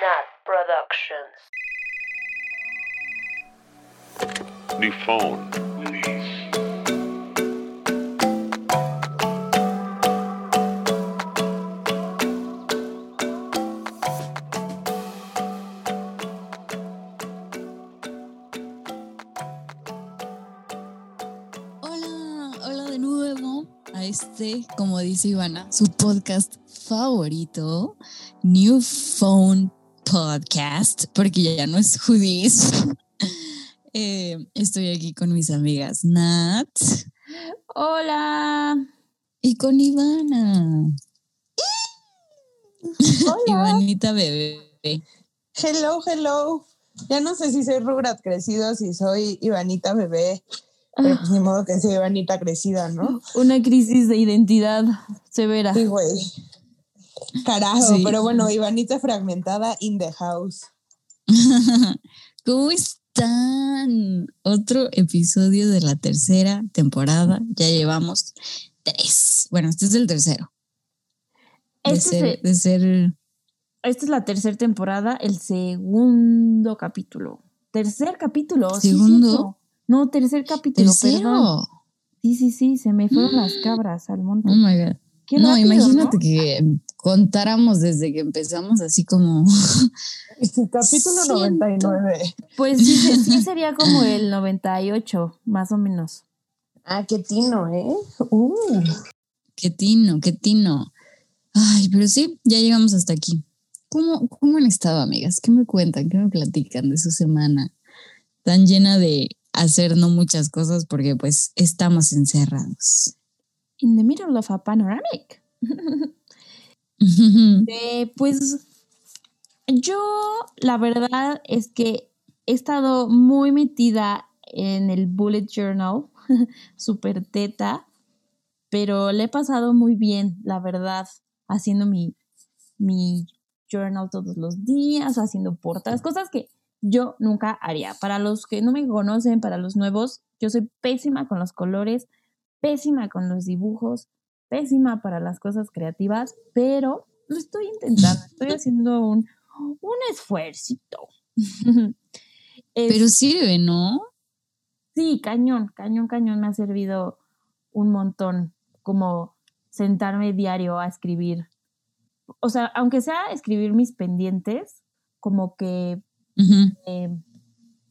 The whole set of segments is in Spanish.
Nat Productions. New phone. Hola, hola de nuevo a este, como dice Ivana, su podcast favorito, New Phone Podcast, porque ya no es Judis. Eh, estoy aquí con mis amigas Nat Hola. y con Ivana. Hola. Ivanita bebé. Hello, hello. Ya no sé si soy Rugrat crecido, si soy Ivanita bebé, pero pues ni modo que sea Ivanita crecida, ¿no? Una crisis de identidad severa. Sí, güey. Carajo, Sí. pero bueno, Ivanita fragmentada in the house. ¿Cómo están? Otro episodio de la tercera temporada. Ya llevamos tres. Bueno, este es el tercero. De Este ser, es, de ser esta es la tercera temporada, el segundo capítulo. Tercer capítulo. ¿Segundo? no, tercer capítulo, perdón. tercero. Sí, sí, sí, se me fueron las cabras al monte. Oh my God. Qué no, rápido, imagínate ¿no? que contáramos desde que empezamos así como Capítulo Siento. 99. Pues sí sería como el 98, más o menos. Ah, qué tino, ¿eh? Uh. qué tino, qué tino. Ay, pero sí, ya llegamos hasta aquí. ¿Cómo, ¿Cómo han estado, amigas? ¿Qué me cuentan? ¿Qué me platican de su semana? Tan llena de hacer no muchas cosas porque pues estamos encerrados. In the middle of a panoramic. Eh, pues yo, la verdad es que he estado muy metida en el bullet journal, super teta, pero le he pasado muy bien, la verdad, haciendo mi, mi journal todos los días, haciendo portadas, cosas que yo nunca haría. Para los que no me conocen, para los nuevos, yo soy pésima con los colores, pésima con los dibujos, pésima para las cosas creativas, pero lo estoy intentando, estoy haciendo un, un esfuercito. Pero sirve, ¿no? Sí, cañón, cañón, cañón me ha servido un montón como sentarme diario a escribir. O sea, aunque sea escribir mis pendientes, como que eh,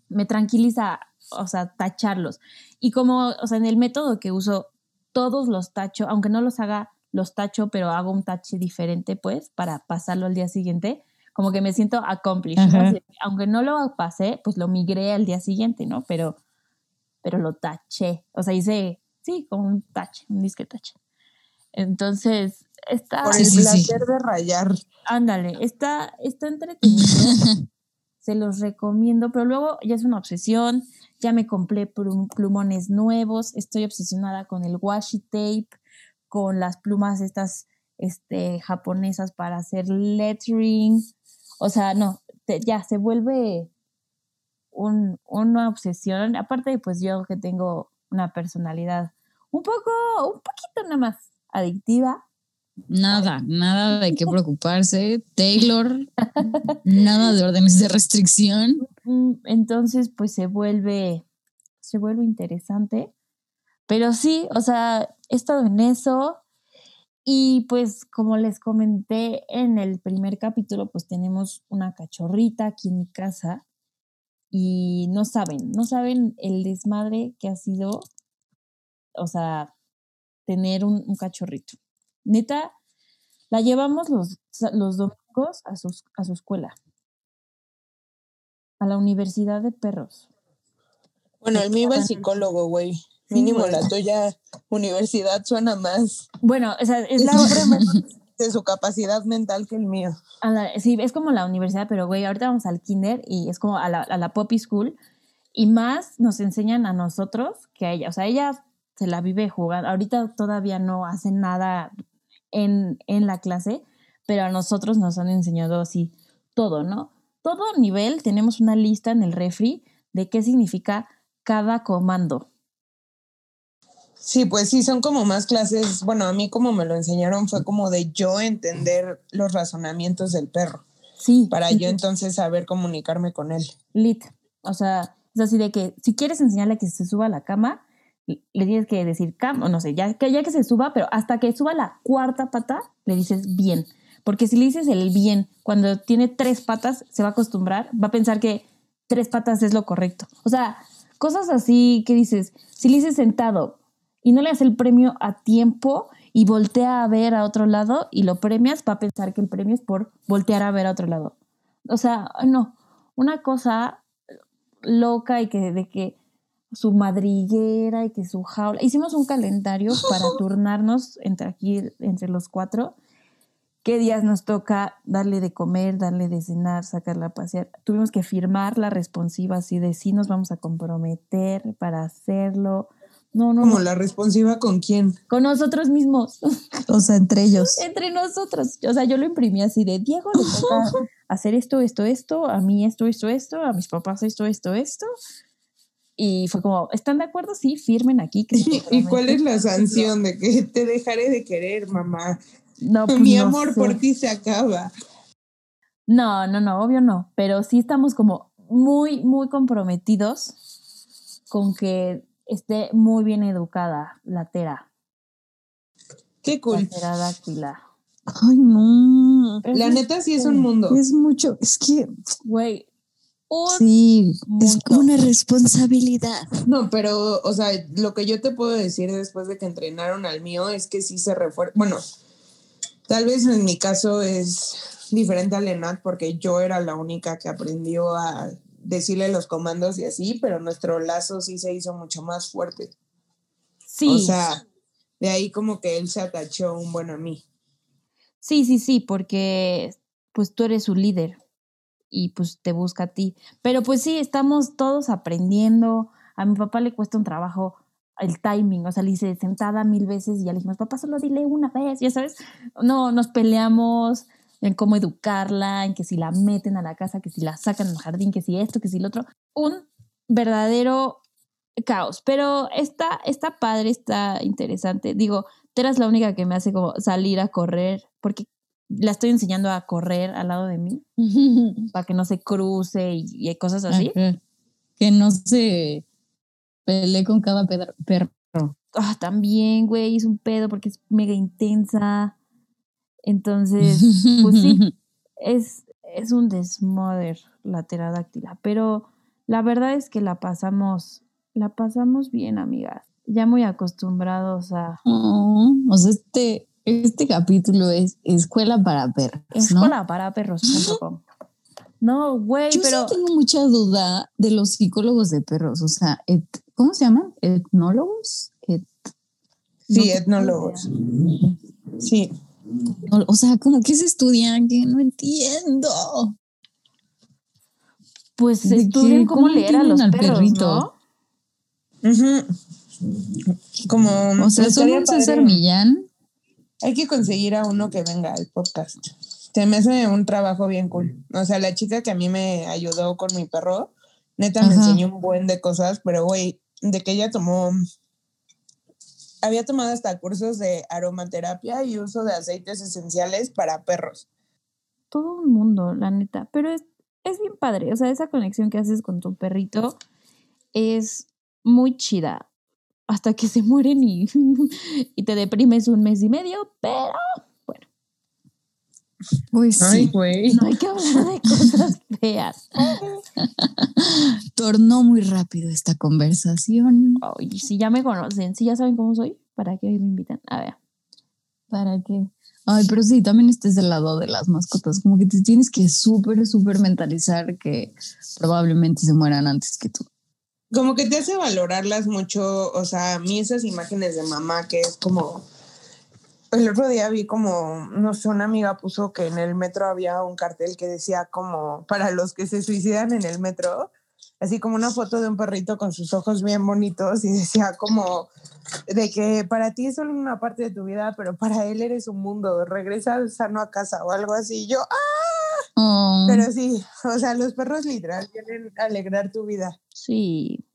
me tranquiliza, o sea, tacharlos. Y como, o sea, en el método que uso, todos los tacho, aunque no los haga, los tacho, pero hago un tache diferente, pues, para pasarlo al día siguiente, como que me siento accomplished. Aunque no lo pasé, pues lo migré al día siguiente, ¿no? Pero, pero lo taché. O sea, hice, sí, como un tache, un disque tache. Entonces, está, Por el sí, sí. placer de rayar. ándale, está, está entretenido se los recomiendo, pero luego ya es una obsesión, ya me compré plum- plumones nuevos, estoy obsesionada con el washi tape, con las plumas estas este, japonesas para hacer lettering, o sea, no, ya se vuelve un- una obsesión, aparte pues yo que tengo una personalidad un poco, un poquito nada más adictiva, Nada, nada de qué preocuparse. Taylor, nada de órdenes de restricción. Entonces, pues se vuelve, se vuelve interesante. Pero sí, o sea, he estado en eso. Y pues, como les comenté en el primer capítulo, pues tenemos una cachorrita aquí en mi casa. Y no saben, no saben el desmadre que ha sido, o sea, tener un, un cachorrito. Neta, la llevamos los, los domingos a, sus, a su escuela a la Universidad de Perros. Bueno, el mío al psicólogo, güey. Mínimo la tuya universidad suena más Bueno, o sea, es la Sufre menos de su capacidad mental que el mío. la- sí, es como la universidad, pero güey, ahorita vamos al kinder y es como a la, a la poppy school y más nos enseñan a nosotros que a ella. O sea, ella se la vive jugando. Ahorita todavía no hace nada en, en la clase, pero a nosotros nos han enseñado así todo, ¿no? Todo nivel tenemos una lista en el refri de qué significa cada comando. Sí, pues sí, son como más clases. Bueno, a mí como me lo enseñaron fue como de yo entender los razonamientos del perro. Sí. para sí, yo entonces saber comunicarme con él. lit. O sea, es así de que si quieres enseñarle que se suba a la cama, le tienes que decir cama, o no sé, ya que, ya que se suba, pero hasta que suba la cuarta pata, le dices bien. Porque si le dices el bien, cuando tiene tres patas, se va a acostumbrar, va a pensar que tres patas es lo correcto. O sea, cosas así que dices, si le dices sentado y no le das el premio a tiempo y voltea a ver a otro lado y lo premias, va a pensar que el premio es por voltear a ver a otro lado. O sea, no, una cosa loca y que de que su madriguera y que su jaula. Hicimos un calendario para turnarnos entre aquí, entre los cuatro. ¿Qué días nos toca darle de comer, darle de cenar, sacarla a pasear? Tuvimos que firmar la responsiva así de sí nos vamos a comprometer para hacerlo. No, no, Como no. la responsiva con quién. Con nosotros mismos, O sea, entre ellos. entre nosotros. O sea, yo lo imprimí así de Diego le toca hacer esto, esto, esto, a mí esto, esto, esto, a mis papás esto, esto, esto. Y fue como, ¿están de acuerdo? Sí, firmen aquí. ¿Y cuál es la sanción de que te dejaré de querer, mamá? No, pues Mi no amor sé. por ti se acaba. No, no, no, obvio no. Pero sí estamos como muy, muy comprometidos con que esté muy bien educada la tera, Qué la cool. pterodáctila. Ay, no. La neta sí es un mundo. Es mucho. Es que Güey, un sí, es una responsabilidad. No, pero, o sea, lo que yo te puedo decir después de que entrenaron al mío es que sí se refuerza. Bueno, tal vez en mi caso es diferente al Enat porque yo era la única que aprendió a decirle los comandos y así, pero nuestro lazo sí se hizo mucho más fuerte. sí, O sea, de ahí como que él se atachó un buen a mí. sí, sí, sí, porque pues tú eres su líder y pues te busca a ti. Pero pues sí, estamos todos aprendiendo. A mi papá le cuesta un trabajo el timing, o sea, le hice sentada mil veces y ya le dijimos, papá, solo dile una vez, ya sabes. No, nos peleamos en cómo educarla, en que si la meten a la casa, que si la sacan al jardín, que si esto, que si lo otro. Un verdadero caos, pero está, está padre, está interesante. Digo, Tera es la única que me hace como salir a correr, porque la estoy enseñando a correr al lado de mí, para que no se cruce y, y cosas así. Que no se pelee con cada pedra- perro. Ah, también, güey, es un pedo porque es mega intensa. Entonces, pues sí, es, es un desmoder la pterodáctila, pero la verdad es que la pasamos, la pasamos bien, amigas. Ya muy acostumbrados a Oh, o sea, este, este capítulo es escuela para perros, ¿no? escuela para perros.com. No, güey, Yo pero sí tengo mucha duda de los psicólogos de perros, o sea, et- ¿cómo se llaman? ¿Etnólogos? Et- Sí, no etnólogos. Sí. O sea, como que se estudian que no entiendo. pues ¿De estudien qué? cómo, ¿Cómo leer a los al perros, perrito? ¿no? Como. O sea, son un César. Millán. Hay que conseguir a uno que venga al podcast. Se me hace un trabajo bien cool. O sea, la chica que a mí me ayudó con mi perro, neta me enseñó un buen de cosas, pero güey, de que ella tomó, había tomado hasta cursos de aromaterapia y uso de aceites esenciales para perros. todo un mundo, la neta. Pero es, es bien padre. O sea, esa conexión que haces con tu perrito es muy chida. Hasta que se mueren y, y te deprimes un mes y medio, pero bueno, Pues Ay, sí, güey. no hay que hablar de cosas feas. tornó muy rápido esta conversación. Ay, si ya me conocen, si ya saben cómo soy, ¿para qué me invitan? A ver. ¿Para qué? Ay, pero sí, también estés del lado de las mascotas, como que te tienes que súper, súper mentalizar que probablemente se mueran antes que tú. Como que te hace valorarlas mucho, o sea, a mí esas imágenes de mamá que es como... El otro día vi como, no sé, una amiga puso que en el metro había un cartel que decía como, para los que se suicidan en el metro, así como una foto de un perrito con sus ojos bien bonitos y decía como de que para ti es solo una parte de tu vida, pero para él eres un mundo, regresa sano a casa o algo así. Yo, ah, Oh, pero sí, o sea, los perros literal vienen a alegrar tu vida. Sí.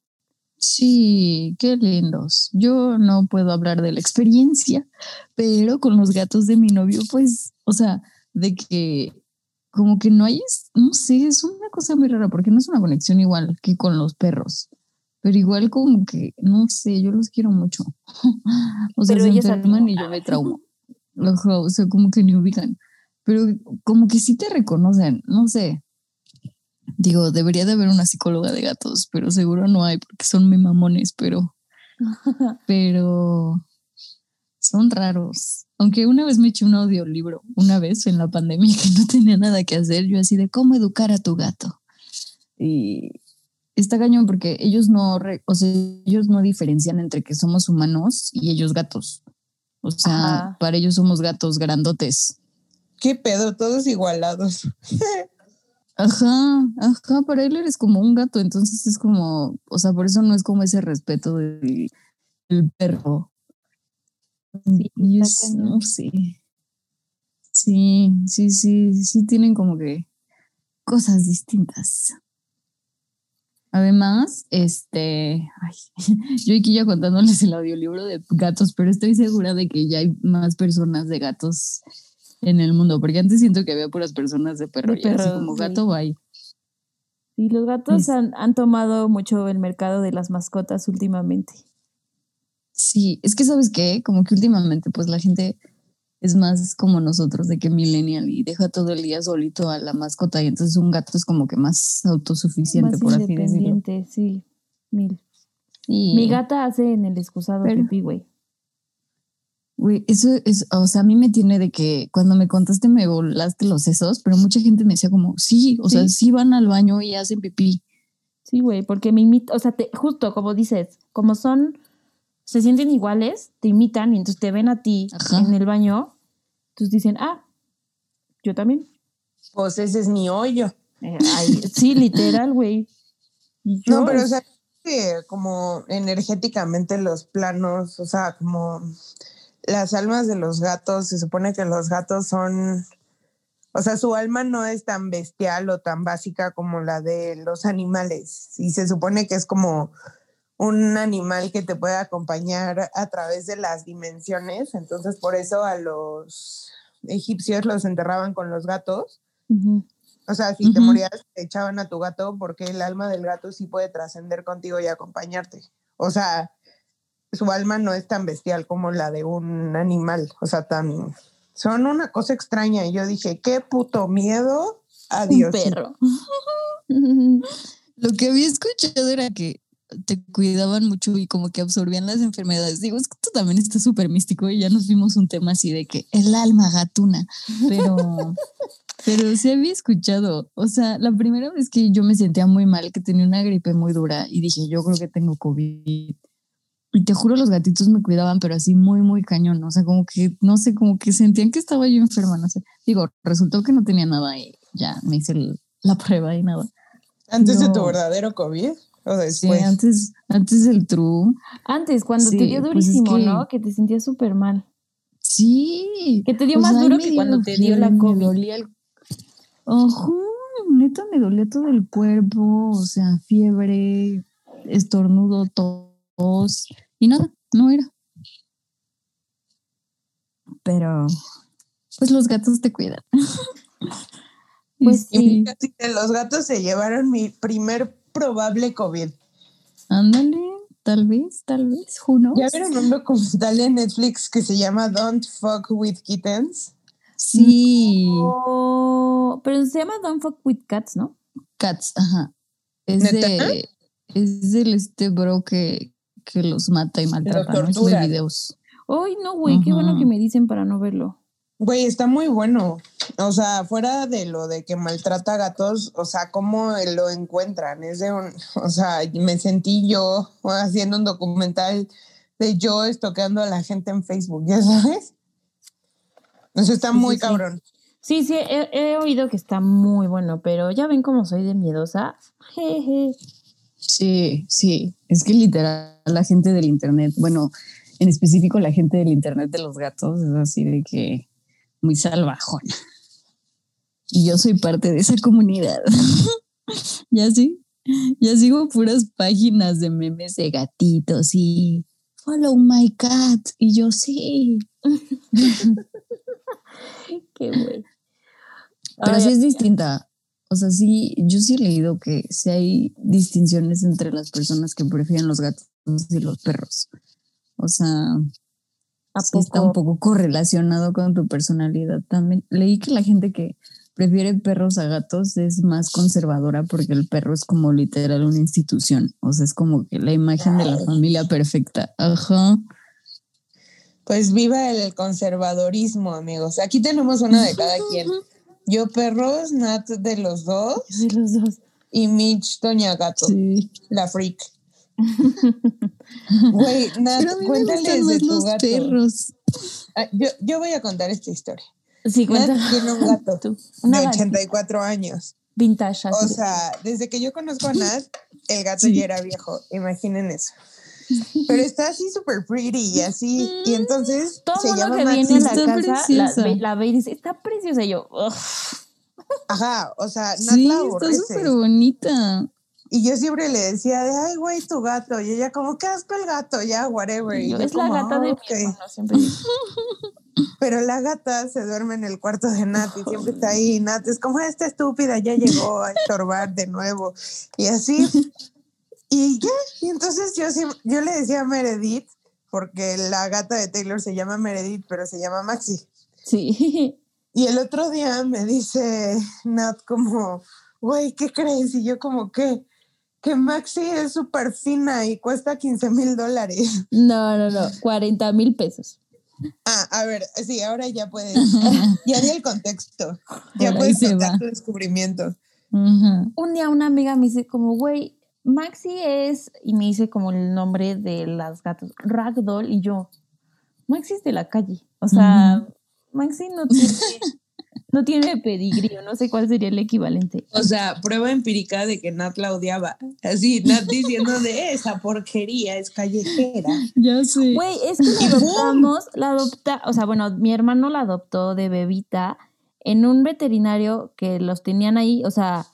sí, qué lindos. Yo no puedo hablar de la experiencia, pero con los gatos de mi novio, pues, o sea, de que como que no hay, no sé, es una cosa muy rara porque no es una conexión igual que con los perros. Pero igual como que, no sé, yo los quiero mucho. o sea, se enferman y yo me traumo. o sea, como que ni ubican. Pero como que sí te reconocen, no sé. Digo, debería de haber una psicóloga de gatos, pero seguro no hay porque son muy mamones, pero... pero son raros. Aunque una vez me eché un audiolibro, una vez en la pandemia que no tenía nada que hacer, yo así de cómo educar a tu gato. Y está cañón porque ellos no, o sea, ellos no diferencian entre que somos humanos y ellos gatos. O sea, para ellos somos gatos grandotes. ¿Qué pedo? Todos igualados. Ajá, ajá, para él eres como un gato, entonces es como, o sea, por eso no es como ese respeto del, perro. Sí, no sé. Sí, sí, sí, sí tienen como que cosas distintas. Además, este, yo aquí ya contándoles el audiolibro de gatos, pero estoy segura de que ya hay más personas de gatos en el mundo, porque antes siento que había puras personas de perro, y así como gato hay. Sí, los gatos han, han, tomado mucho el mercado de las mascotas últimamente. Sí, es que sabes qué, como que últimamente pues la gente es más como nosotros de que millennial y deja todo el día solito a la mascota y entonces un gato es como que más autosuficiente por así decirlo. Sí, mil. Mi gata hace en el excusado pipí, güey. Güey, eso es, o sea, a mí me tiene de que cuando me contaste me volaste los sesos, pero mucha gente me decía como, sí, o sea, sí van al baño y hacen pipí. Sí, güey, porque me imitan, o sea, te, justo como dices, como son, se sienten iguales, te imitan y entonces te ven a ti en el baño, entonces dicen, ah, yo también. Pues ese es mi hoyo. Eh, sí, literal, güey. No, pero o sea, como energéticamente los planos, o sea, como las almas de los gatos, se supone que los gatos son, o sea, su alma no es tan bestial o tan básica como la de los animales. Y se supone que es como un animal que te puede acompañar a través de las dimensiones. Entonces, por eso a los egipcios los enterraban con los gatos. O sea, si te morías, te echaban a tu gato porque el alma del gato sí puede trascender contigo y acompañarte. O sea, su alma no es tan bestial como la de un animal, o sea, tan... Son una cosa extraña y yo dije, qué puto miedo. Adiós. Un perro. Lo que había escuchado era que te cuidaban mucho y como que absorbían las enfermedades. Digo, es que esto también está súper místico y ya nos vimos un tema así de que el alma gatuna, pero, pero sí había escuchado, o sea, la primera vez que yo me sentía muy mal, que tenía una gripe muy dura y dije, yo creo que tengo COVID y te juro, los gatitos me cuidaban, pero así muy, muy cañón. O sea, como que, no sé, como que sentían que estaba yo enferma, no sé. Digo, resultó que no tenía nada y ya me hice la prueba y nada. ¿Antes de tu verdadero COVID? ¿O después? Sí, antes, antes del true. Antes, cuando te dio pues durísimo, ¿no? Que te sentías súper mal. Sí. Que te dio más duro que cuando te dio la COVID. Me dolía el... Ojo, neta me dolía todo el cuerpo, o sea, fiebre, estornudo, tos y nada, no era. Pero, pues los gatos te cuidan. pues sí. Los gatos se llevaron mi primer probable COVID. Ándale, tal vez, tal vez, who ¿Ya vieron un documental de Netflix que se llama Don't Fuck with Kittens? Sí. pero se llama Don't Fuck with Cats, ¿no? Cats, ajá. Es de, es del este bro que, que los mata y maltrata, ¿no? Sube videos. Ay, no, güey, qué bueno que me dicen para no verlo. Güey, está muy bueno. O sea, fuera de lo de que maltrata gatos, o sea, cómo lo encuentran. Es de un, o sea, me sentí yo haciendo un documental de yo estoqueando a la gente en Facebook, ¿ya sabes? Eso está muy cabrón. Sí, sí, he, he, oído que está muy bueno, pero ya ven cómo soy de miedosa. Jeje. Sí, sí, es que literal la gente del Internet, bueno, en específico la gente del Internet de los gatos es así de que muy salvajona. Y yo soy parte de esa comunidad. ya sí, ya sigo puras páginas de memes de gatitos y follow my cat. Y yo sí. Qué güey. Pero Ay, sí es distinta. O sea, sí, yo sí he leído que sí hay distinciones entre las personas que prefieren los gatos y los perros. O sea, ¿A sí está un poco correlacionado con tu personalidad también. Leí que la gente que prefiere perros a gatos es más conservadora porque el perro es como literal una institución. O sea, es como que la imagen de la familia perfecta. Ajá. Pues viva el conservadorismo, amigos. Aquí tenemos una de cada quien. Yo perros, Nat de los dos De los dos. y Mitch Doña Gato, Sí. la freak. Güey, Nat, Pero a mí me cuéntales de tu los gato. perros. Ah, yo, yo voy a contar esta historia. Sí, Nat tiene un gato Tú. Una de gatita 84 años. vintage. O sea, desde que yo conozco a Nat, el gato Sí. ya era viejo. Imaginen eso. Pero está así súper pretty y así. Y entonces Todo se llama que Maxi. viene a la Está casa la la ve y dice, está preciosa. Y yo, "Ugh". Ajá, o sea, Nat Sí, la está súper bonita. Y yo siempre le decía de, ay, güey, tu gato. Y ella como, qué asco el gato, ya, whatever. Y yo, es la como, gata de "Ah, mi ok". hermano, siempre digo. Pero la gata se duerme en el cuarto de Nat y siempre está ahí. Nat es como, esta estúpida ya llegó a estorbar de nuevo. Y así. Y ya, y entonces yo, yo le decía a Meredith, porque la gata de Taylor se llama Meredith, pero se llama Maxi. Sí. Y el otro día me dice Nat como, güey, ¿qué crees? Y yo como, ¿qué? Que Maxi es súper fina y cuesta 15 mil dólares. No, no, no. 40 mil pesos. Ah, a ver, sí, ahora ya puedes, ya di el contexto. Ya puedes contar va. tu descubrimiento. Un día una amiga me dice como, güey, Maxi es, y me dice como el nombre de las gatos, Ragdoll, y yo, Maxi es de la calle. O sea, Maxi no tiene, no tiene pedigrí, o no sé cuál sería el equivalente. O sea, prueba empírica de que Nat la odiaba. Así, Nat diciendo de esa porquería es callejera. Ya sé. Güey, es que la adoptamos, la adopta, o sea, bueno, mi hermano la adoptó de bebita en un veterinario que los tenían ahí, o sea,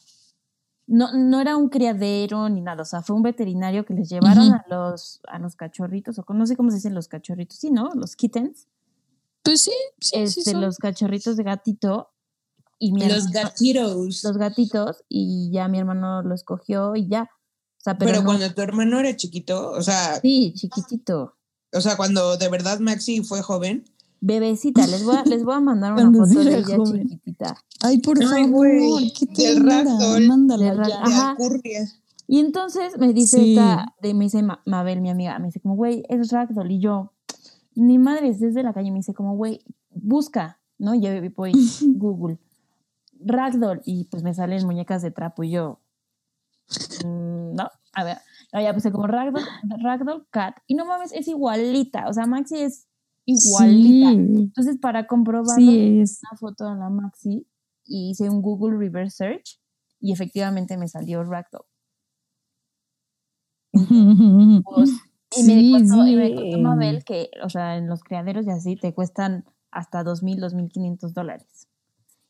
no, no era un criadero ni nada, o sea, fue un veterinario que les llevaron a los a los cachorritos, o no sé cómo se dicen los cachorritos, sí, ¿no? Los kittens, Pues sí, sí, este, los cachorritos de gatito y mi Los hermano- gatitos. los gatitos y ya mi hermano lo escogió y ya. O sea, pero, Pero, no- cuando tu hermano era chiquito, o sea, sí, chiquitito. o sea, cuando de verdad Maxi fue joven. Bebecita, les voy a, les voy a mandar una Cuando foto de ella joven. chiquitita. Ay, por Ay, favor, güey, qué ragdoll. Mándala ya. Alcurnia. Y entonces me dice Sí. esta, de, me dice Ma- Mabel, mi amiga, me dice como, güey, es Ragdoll. Y yo, ni madre, es desde la calle. Me dice como, güey, busca, ¿no? Y yo voy Google, Ragdoll. Y pues me salen muñecas de trapo. Y yo, mm, no, a ver. No, ya puse como Ragdoll, Ragdoll Cat. Y no mames, es igualita. O sea, Maxi es igualita. Sí, Entonces, para comprobarlo, sí es. una foto de la Maxi y hice un Google Reverse Search y efectivamente me salió Ragdoll. Pues, y, me Sí, contó, y me sí. contó Mabel que, o sea, en los criaderos y así te cuestan hasta 2.000, 2.500 dólares.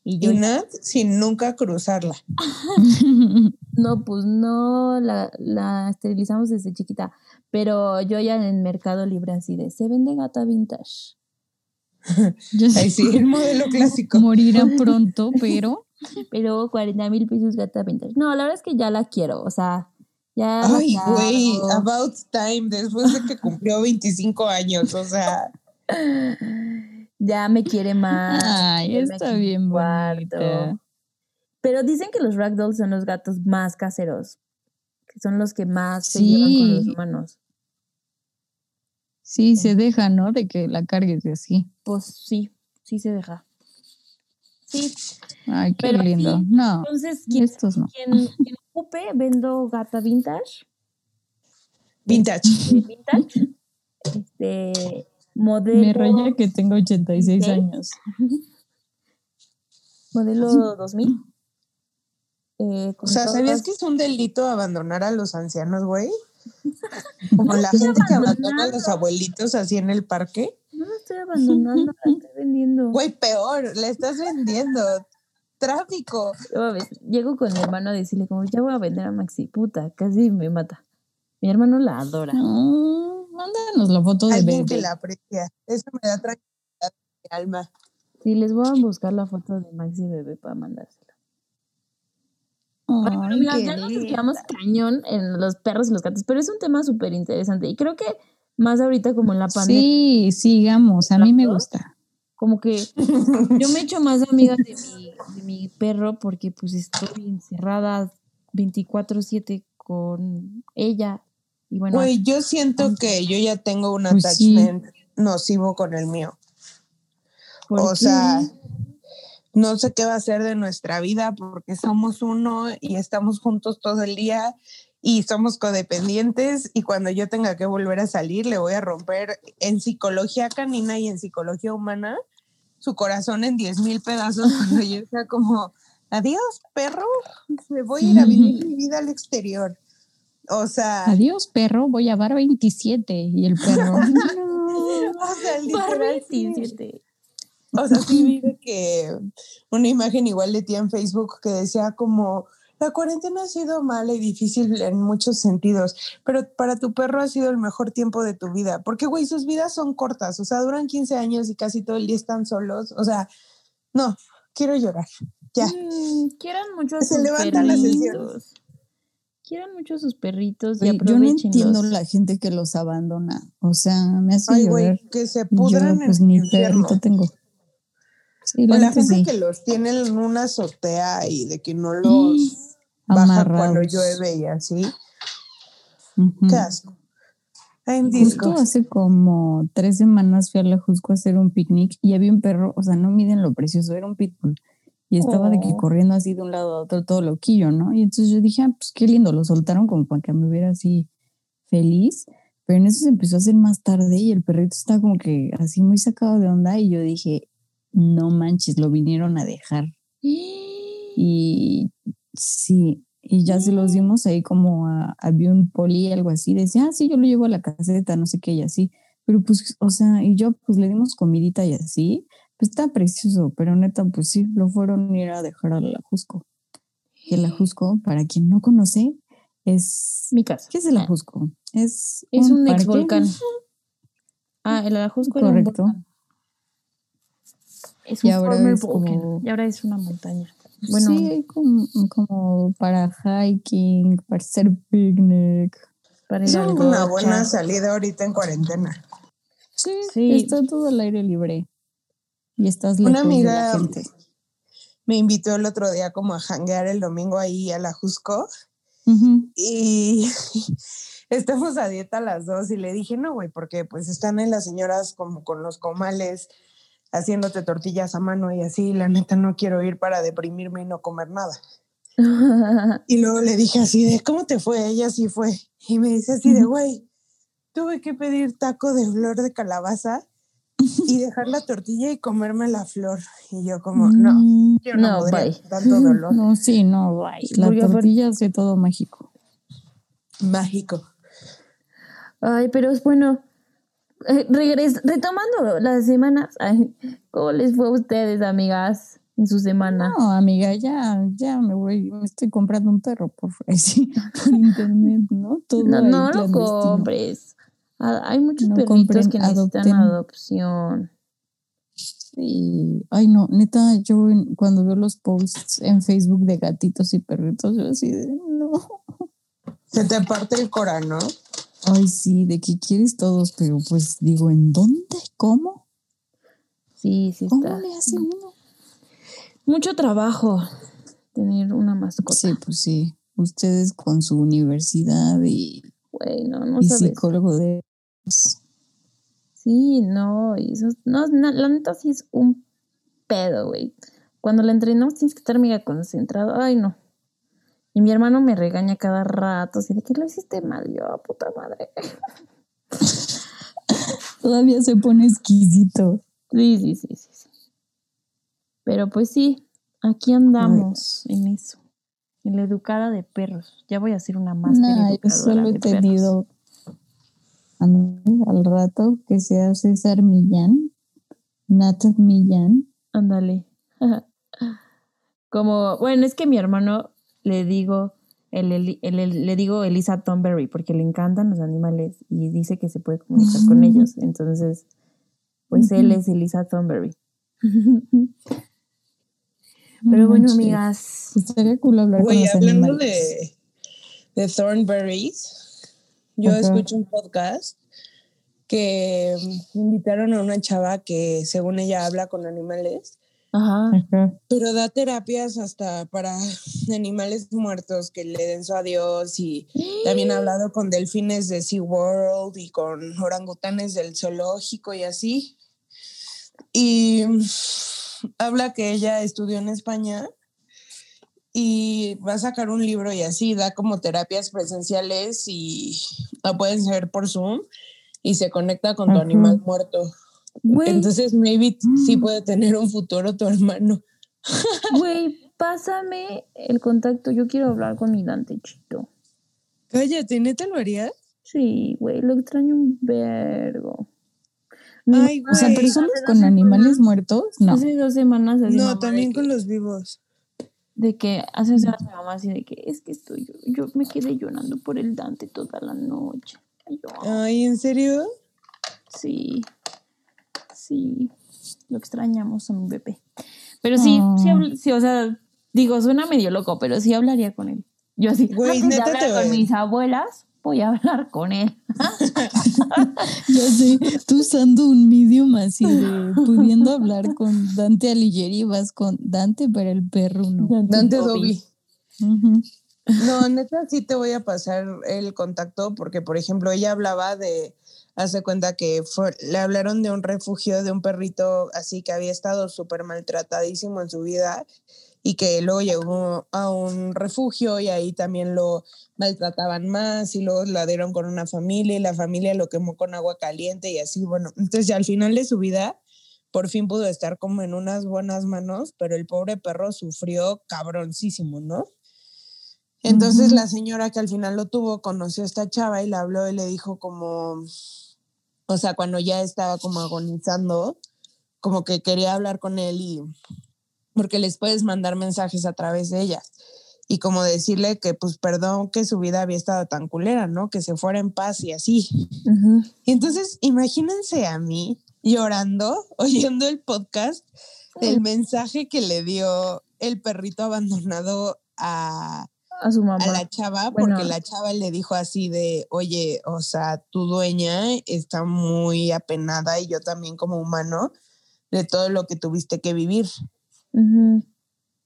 Y yo, Y Nat sin nunca cruzarla. no, pues no, la, la esterilizamos desde chiquita, pero yo ya en Mercado Libre así de, se vende gata vintage. Sé Ay, sí, el modelo clásico. morirá pronto, pero Pero 40 mil pesos gata vintage. No, la verdad es que ya la quiero, o sea, ya... Ay, güey, about time, después de que cumplió 25 años, o sea, ya me quiere más. ay, está bien bonita. Pero dicen que los ragdolls son los gatos más caseros, que son los que más se llevan con los humanos. Sí, se deja, ¿no? De que la cargues así. Pues sí, sí se deja. Sí, Ay, qué Pero lindo. sí, No, entonces quien, estos no. quien ocupe, vendo gata vintage, vintage. eh, vintage, este modelo, Me raya que tengo 86 ¿Sí? años. modelo 2000. eh, O sea, ¿sabías todas- que es un delito abandonar a los ancianos, güey? Como la gente que abandona a los abuelitos así en el parque. No la estoy abandonando, la estoy vendiendo. Güey, peor, le estás vendiendo. Tráfico. Llego con mi hermano a decirle como, ya voy a vender a Maxi, puta, casi me mata. Mi hermano la adora. No, mándanos la foto de Alguien que la aprecia. Eso me da tranquilidad mi alma. Sí, les voy a buscar la foto de Maxi Bebé para mandársela. Bueno, pero Ay, mira, qué ya nos quedamos cañón en los perros y los gatos, pero es un tema súper interesante y creo que más ahorita como en la pandemia, Sí, sigamos, a mí me gusta. como que yo me echo más amiga de mi, de mi perro porque pues estoy encerrada 24/7 con ella y bueno, Güey, yo siento que yo ya tengo un Pues sí. attachment nocivo con el mío. ¿por O qué? sea, no sé qué va a ser de nuestra vida porque somos uno y estamos juntos todo el día y somos codependientes y cuando yo tenga que volver a salir le voy a romper en psicología canina y en psicología humana su corazón en 10 mil pedazos cuando yo sea como, adiós perro, me voy a ir a vivir mi vida al exterior. O sea, Adiós, perro, voy a bar 27. Y el perro, no. o sea, Bar literal, sí. 27. O sea, sí vi de que una imagen igual de ti en Facebook que decía como la cuarentena ha sido mala y difícil en muchos sentidos, pero para tu perro ha sido el mejor tiempo de tu vida, porque güey, sus vidas son cortas, o sea, duran 15 años y casi todo el día están solos, o sea, no, quiero llorar. Ya. Mm, quieran mucho a Se sus levantan las perritos. Quieran mucho a sus perritos y Güey, yo no entiendo la gente que los abandona. O sea, me hace Ay, llorar. güey, que se Y yo, pudran pues en ni perrito tengo. Sí, la neta gente sí. que los tiene en una azotea y de que no los baja cuando Amarrados. llueve y así. Ujú. Qué asco. Justo hace como tres semanas fui a la Jusco a hacer un picnic y había un perro, o sea, no miden lo precioso, era un pitbull. Y estaba de que Oh. corriendo así de un lado a otro, todo loquillo, ¿no? Y entonces yo dije, ah, pues qué lindo, lo soltaron como para que me hubiera así feliz. Pero en eso se empezó a hacer más tarde y el perrito estaba como que así muy sacado de onda y yo dije, no manches, lo vinieron a dejar. Y sí, y ya se los dimos ahí como a, había un poli, algo así, decía, ah, sí, yo lo llevo a la caseta, no sé qué, y así. Pero pues, o sea, y yo pues le dimos comidita y así, pues está precioso, pero neta, pues sí, lo fueron a ir a dejar a la Jusco. Que la Jusco, para quien no conoce, es... Mi casa. ¿Qué es el Ajusco? Es, Es un ex parque. volcán. Ah, el Ajusco era un volcán. Es Y un ahora former es volcán. como- Y ahora es una montaña. Bueno, Sí, hay como, como para hiking, para hacer picnic. para Es ir al una buena salida ahorita en cuarentena. Sí, Sí. está todo al aire libre. Y estás Una lejos de la amiga gente. me invitó el otro día como a janguear el domingo ahí a la Jusco y estamos a dieta las dos y le dije, no, güey, porque pues están en las señoras como con los comales haciéndote tortillas a mano y así, la neta no quiero ir para deprimirme y no comer nada. Y luego le dije así de, ¿cómo te fue? Ella sí fue. Y me dice así de, güey, tuve que pedir taco de flor de calabaza y dejar la tortilla y comerme la flor. Y yo como, no, Mm, yo no, No, podría bye. tanto dolor. No, sí, no, bye. La Porque tortilla hace todo mágico. Mágico. Ay, pero es bueno. Eh, regres- retomando las semanas, ay, ¿cómo les fue a ustedes, amigas, en su semana? No, amiga, ya, ya me voy, me estoy comprando un perro por, sí, por internet, ¿no? Todo No, no lo compres. Hay muchos No perritos compren, que necesitan adopten. adopción. Sí. Ay, no, neta, yo cuando veo los posts en Facebook de gatitos y perritos, yo así de, no. Se te parte el cora, ¿no? Ay, sí, de que quieres todos, pero pues digo, ¿en dónde? ¿Cómo? Sí, sí ¿Cómo está. le hace uno? Mucho trabajo tener una mascota. Sí, pues sí. Ustedes con su universidad y, Güey, no, no y sabes. psicólogo de... Sí, no, y eso, es- no, na- la neta sí es un pedo, güey. Cuando la entrenamos tienes que estar mega concentrado. Ay, no. Y mi hermano me regaña cada rato, así de que lo hiciste mal, yo, "Ah, puta madre. Todavía se pone exquisito. Sí, sí, sí, sí, sí. Pero pues sí, aquí andamos en eso. En la educada de perros. Ya voy a hacer una máster Nah, yo solo he tenido al rato que sea César Millán, Nat Millán. Ándale. Como, bueno, es que mi hermano le digo, el, el- el- le digo Elisa Thornberry porque le encantan los animales y dice que se puede comunicar con ellos. Entonces, pues él es Elisa Thornberry. Pero bueno, amigas. Estaría cool hablar con Güey, los hablando animales. de, de Thornberries, yo Ajá. escucho un podcast que invitaron a una chava que según ella habla con animales, Ajá. Ajá. pero da terapias hasta para animales muertos que le den su adiós y también ha hablado con delfines de SeaWorld y con orangutanes del zoológico y así. Y habla que ella estudió en España y va a sacar un libro y así da como terapias presenciales y la pueden ver por Zoom y se conecta con tu Ajá. animal muerto. Güey, Entonces maybe sí puede tener un futuro tu hermano. güey, pásame el contacto. Yo quiero hablar con mi Dante Chito. Cállate, ¿neta lo harías? Sí, güey, lo extraño un vergo. Ay, mamá O sea, Güey, personas con animales semanas- muertos, no. Hace dos semanas así No, también con que- los vivos. de que hace dos semanas mi mamá así de que es que estoy yo, yo me quedé llorando por el Dante toda la noche. Ay, ¿en serio? sí, sí, lo extrañamos a mi bebé. Pero sí, sí, Ah. sí, o sea, digo, suena medio loco, pero sí hablaría con él. Yo así, Güey, antes de neta hablar te con mis abuelas, voy a hablar con él. Ya sé, tú usando un medium así de pudiendo hablar con Dante Alighieri, vas con Dante para el perruno. Dante Dobby. Ujú. No, neta, sí te voy a pasar el contacto porque, por ejemplo, ella hablaba de, hace cuenta que fue, le hablaron de un refugio de un perrito así que había estado súper maltratadísimo en su vida y que luego llegó a un refugio y ahí también lo maltrataban más y luego la dieron con una familia y la familia lo quemó con agua caliente y así, bueno, entonces al final de su vida por fin pudo estar como en unas buenas manos, pero el pobre perro sufrió cabroncísimo, ¿no? Entonces la señora que al final lo tuvo conoció a esta chava y le habló y le dijo como, o sea, cuando ya estaba como agonizando, como que quería hablar con él y porque les puedes mandar mensajes a través de ella y como decirle que pues perdón que su vida había estado tan culera, ¿no? Que se fuera en paz y así. Y entonces imagínense a mí llorando, oyendo el podcast, el mensaje que le dio el perrito abandonado a, A su mamá. a la chava, Bueno. porque la chava le dijo así de, oye, o sea, tu dueña está muy apenada y yo también como humano de todo lo que tuviste que vivir.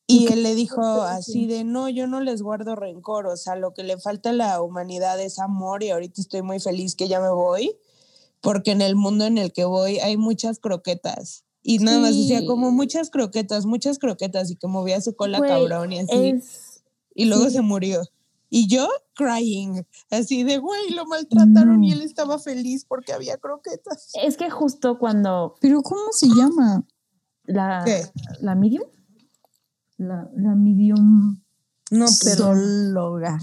Y él le dijo así de, no, yo no les guardo rencor, o sea, lo que le falta a la humanidad es amor y ahorita estoy muy feliz que ya me voy, porque en el mundo en el que voy hay muchas croquetas. Y nada más decía como muchas croquetas, muchas croquetas y que movía su cola cabrón y así. Es, y luego sí. se murió. Y yo crying, así de, güey, lo maltrataron y él estaba feliz porque había croquetas. es que justo cuando Pero ¿cómo se llama? la, ¿Qué? la medium La, la medium No, pues, zoóloga.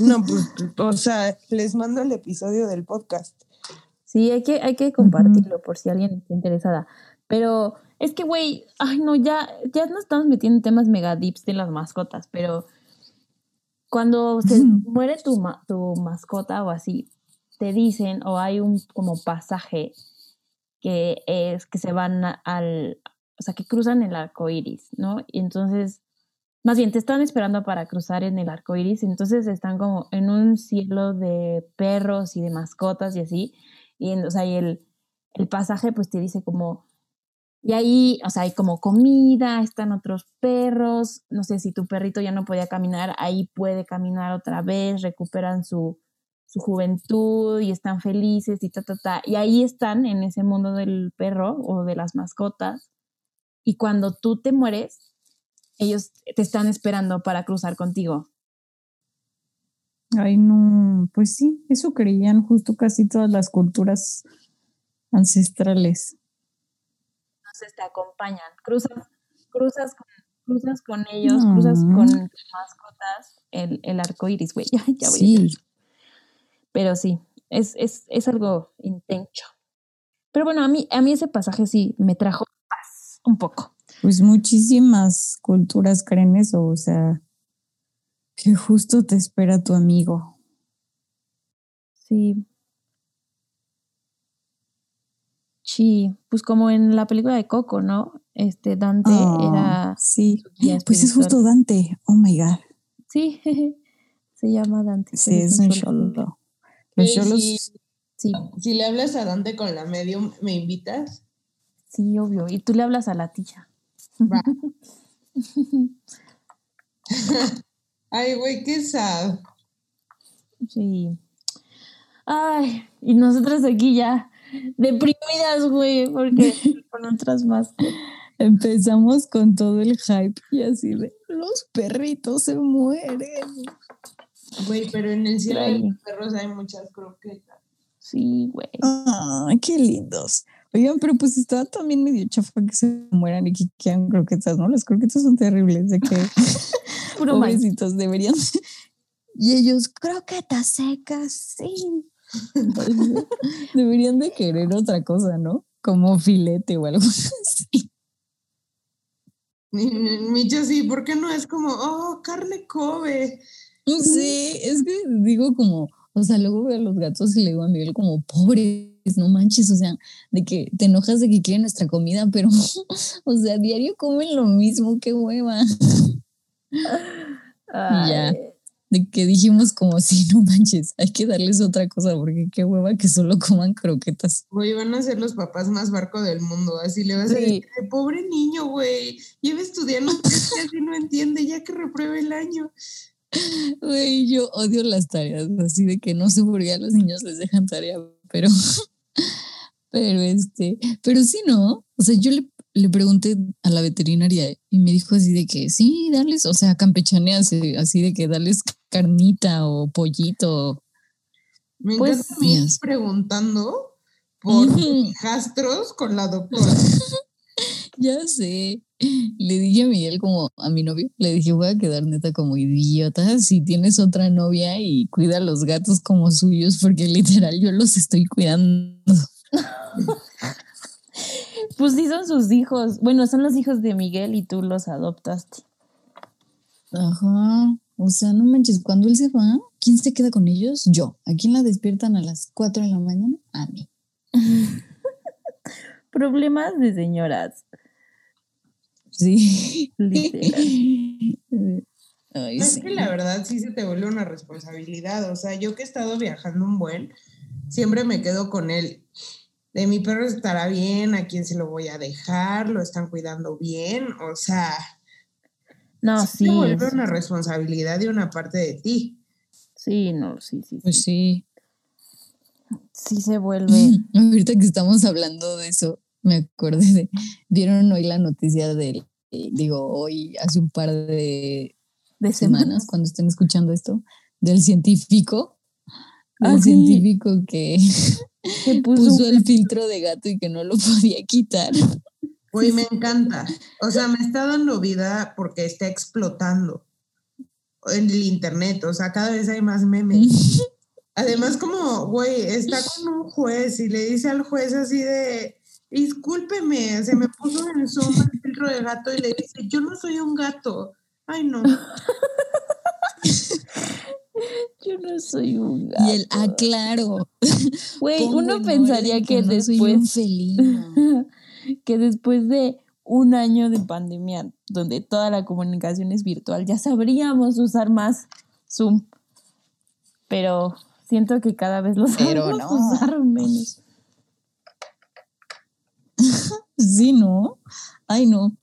no, pues, o sea, les mando el episodio del podcast. Sí, hay que, hay que compartirlo por si alguien está interesada. Pero es que, güey, ay, no, ya, ya nos estamos metiendo en temas mega deeps de las mascotas, pero cuando se muere tu, ma- tu mascota o así, te dicen, o hay un como pasaje que es que se van a- al, o sea, que cruzan el arco iris, ¿no? Y entonces, más bien, te están esperando para cruzar en el arco iris, entonces están como en un cielo de perros y de mascotas y así, y, en- o sea, y el, el pasaje pues te dice como, y ahí, o sea, hay como comida, están otros perros, no sé, si tu perrito ya no podía caminar, ahí puede caminar otra vez, recuperan su, su juventud y están felices y ta, ta, ta. Y ahí están en ese mundo del perro o de las mascotas. Y cuando tú te mueres, ellos te están esperando para cruzar contigo. Ay, no, pues sí, eso creían justo casi todas las culturas ancestrales. Entonces te acompañan, cruzas, cruzas, con, cruzas con ellos, cruzas con Mm. tus mascotas el, el arco iris, güey. Ya, ya voy a sí. Pero sí, es, es, es algo intenso. Pero bueno, a mí, a mí ese pasaje sí me trajo paz, un poco. pues muchísimas culturas creen eso, o sea, que justo te espera tu amigo. Sí. Sí, pues como en la película de Coco, ¿no? Este Dante Ah, era. Sí. Pues es justo Dante. Oh my God. Sí, se llama Dante. Sí, es un cholo. cholo. Los Sí, cholos. sí. Sí, Si le hablas a Dante con la medium, ¿me invitas? sí, obvio. Y tú le hablas a la tía. Va. Ay, güey, qué sad. Sí. Ay, y nosotras aquí ya deprimidas, güey, porque con otras más. Empezamos con todo el hype y así de los perritos se mueren. Güey, pero en el cielo de Ay. los perros hay muchas croquetas. Sí, güey. Ay, qué lindos. Oigan, pero pues estaba también medio chafa que se mueran y que quieran croquetas, ¿no? Las croquetas son terribles, de que pobrecitos deberían. Y ellos, croquetas secas, sí. Deberían de querer otra cosa, ¿no? Como filete o algo así. Micho, sí, ¿por qué no es como, oh, carne Kobe? Sí, es que digo como, o sea, luego veo a los gatos y le digo a Miguel como, pobres, no manches, o sea, de que te enojas de que quieren nuestra comida, pero, o sea, diario comen lo mismo, qué hueva. ya. De que dijimos como, sí, no manches, hay que darles otra cosa, porque qué hueva que solo coman croquetas. Güey, van a ser los papás más barco del mundo. Así le vas a decir, pobre niño, güey. Lleva estudiando y no entiende, ya que repruebe el año. Güey, yo odio las tareas, así de que no sé por qué a los niños les dejan tarea, pero, pero este, pero sí, ¿no? O sea, yo le, le pregunté a la veterinaria y me dijo así de que sí, darles, o sea, campechaneas, eh, así de que darles carnita o pollito. Me Pues, encanta preguntando por hijastros con la doctora. Ya sé. Le dije a Miguel como a mi novio, le dije, voy a quedar neta como idiota si tienes otra novia y cuida a los gatos como suyos, porque literal yo los estoy cuidando. Pues sí, son sus hijos. Bueno, son los hijos de Miguel y tú los adoptaste. Ajá. O sea, no manches, cuando él se va, ¿quién se queda con ellos? Yo. ¿A quién la despiertan a las 4 de la mañana? A mí. Problemas de señoras. Sí. Literal. Ay, Es sí. que la verdad sí se te vuelve una responsabilidad. O sea, yo que he estado viajando un buen, siempre me quedo con él. De mi perro estará bien, a quién se lo voy a dejar, lo están cuidando bien. O sea, No, sí se vuelve una responsabilidad de una parte de ti. Sí, no, sí, sí. Pues Sí, sí. sí se vuelve. Ahorita que estamos hablando de eso, me acordé de. ¿Vieron hoy la noticia del. eh, digo, hoy, hace un par de De semanas, semanas. cuando estén escuchando esto, del científico. Del Ah, sí. científico que Que puso, puso el filtro de gato y que no lo podía quitar. Güey, me encanta. O sea, me está dando vida porque está explotando en el internet. O sea, cada vez hay más memes. Además, como, güey, está con un juez y le dice al juez así de, discúlpeme, se me puso en Zoom el filtro de gato y le dice, yo no soy un gato. Ay, no. Yo no soy un gato. Y el, ah, claro. Güey, pongo uno en pensaría que no soy un después, felino. que después de un año de pandemia, donde toda la comunicación es virtual, ya sabríamos usar más Zoom. Pero siento que cada vez lo sabemos no. usar menos. Sí, ¿no? Ay, no.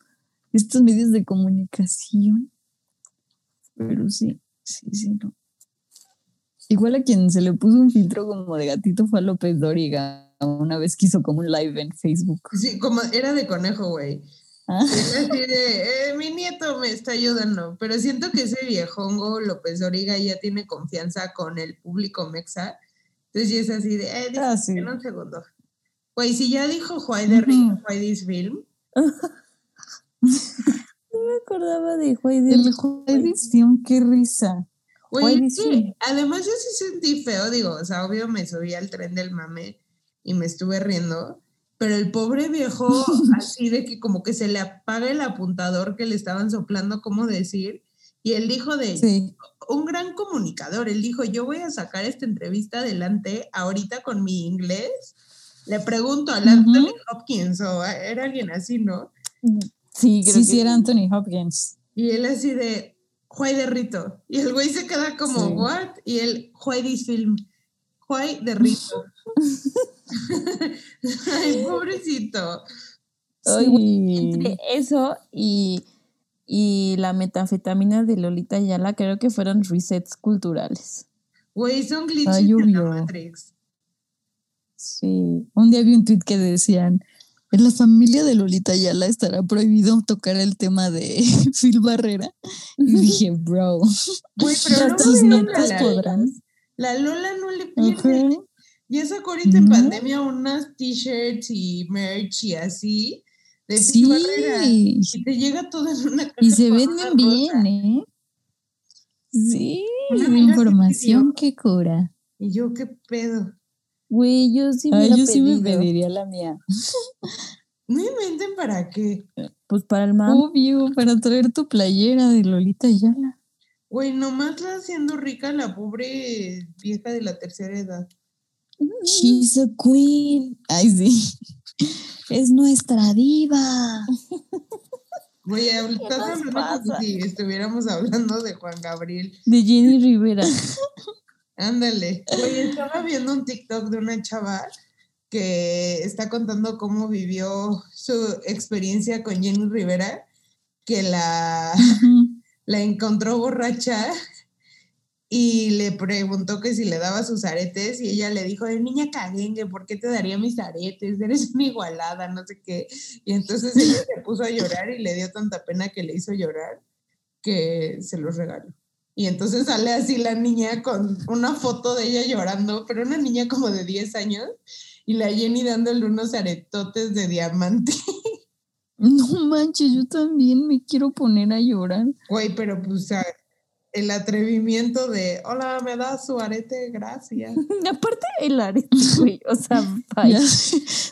Estos medios de comunicación. Pero sí, sí, sí, no. Igual a quien se le puso un filtro como de gatito fue a López Dóriga. Una vez quiso como un live en Facebook. Sí, como era de conejo, güey. Ah, "Eh, mi nieto me está ayudando. Pero siento que ese viejongo López Doriga ya tiene confianza con el público mexa. Entonces ya es así de, eh, Ah, sí. un segundo. Güey, si ya dijo Juay de Rico, this film, No me acordaba de de el de edición, qué risa. Güey, que dice- además yo sí sentí feo, digo, o sea, obvio me subí al tren del mame y me estuve riendo, pero el pobre viejo, así de que como que se le apaga el apuntador que le estaban soplando, ¿cómo decir? Y él dijo de, Sí. un gran comunicador, él dijo, yo voy a sacar esta entrevista adelante ahorita con mi inglés Le pregunto a Anthony Hopkins o era alguien así, ¿no? Sí, creo sí, sí, era Anthony Hopkins. Y él así de, Juay de Rito. Y el güey se queda como, ¿what? Y él, Juay de film. Juay de Rito. Ay, pobrecito. Entre eso y, y la metanfetamina de Lolita Yala, creo que fueron resets culturales. Güey, son glitches en la Matrix. Sí, un día vi un tweet que decían, en la familia de Lolita Yala estará prohibido tocar el tema de Phil Barrera. Y dije, bro, Güey, pero no podrán. La Lola no le pierde. Y esa ahorita en pandemia unas t-shirts y merch y así de sí. Y te llega todo en una Y se venden bien, ¿eh? Sí, información que cura. Y yo, ¿qué pedo? Güey, yo sí me, yo sí me pediría la mía. No inventen para qué. Pues para el man. Obvio, para traer tu playera de Lolita Yala. Güey, nomás la haciendo rica la pobre vieja de la tercera edad. She's a queen. Ay, sí. Es nuestra diva. Güey, estás hablando como si estuviéramos hablando de Juan Gabriel. De Jenny Rivera. Ándale. Oye, estaba viendo un TikTok de una chava que está contando cómo vivió su experiencia con Jenny Rivera, que la, la encontró borracha y le preguntó que si le daba sus aretes y ella le dijo, de niña caguengue, ¿por qué te daría mis aretes? Eres una igualada, no sé qué. Y entonces ella se puso a llorar y le dio tanta pena que le hizo llorar que se los regaló. Y entonces sale así la niña con una foto de ella llorando, pero una niña como de 10 años, y la Jenny dándole unos aretotes de diamante. No manches, yo también me quiero poner a llorar. Güey, pero pues el atrevimiento de, hola, me da su arete, gracias. Aparte el arete, güey, o sea,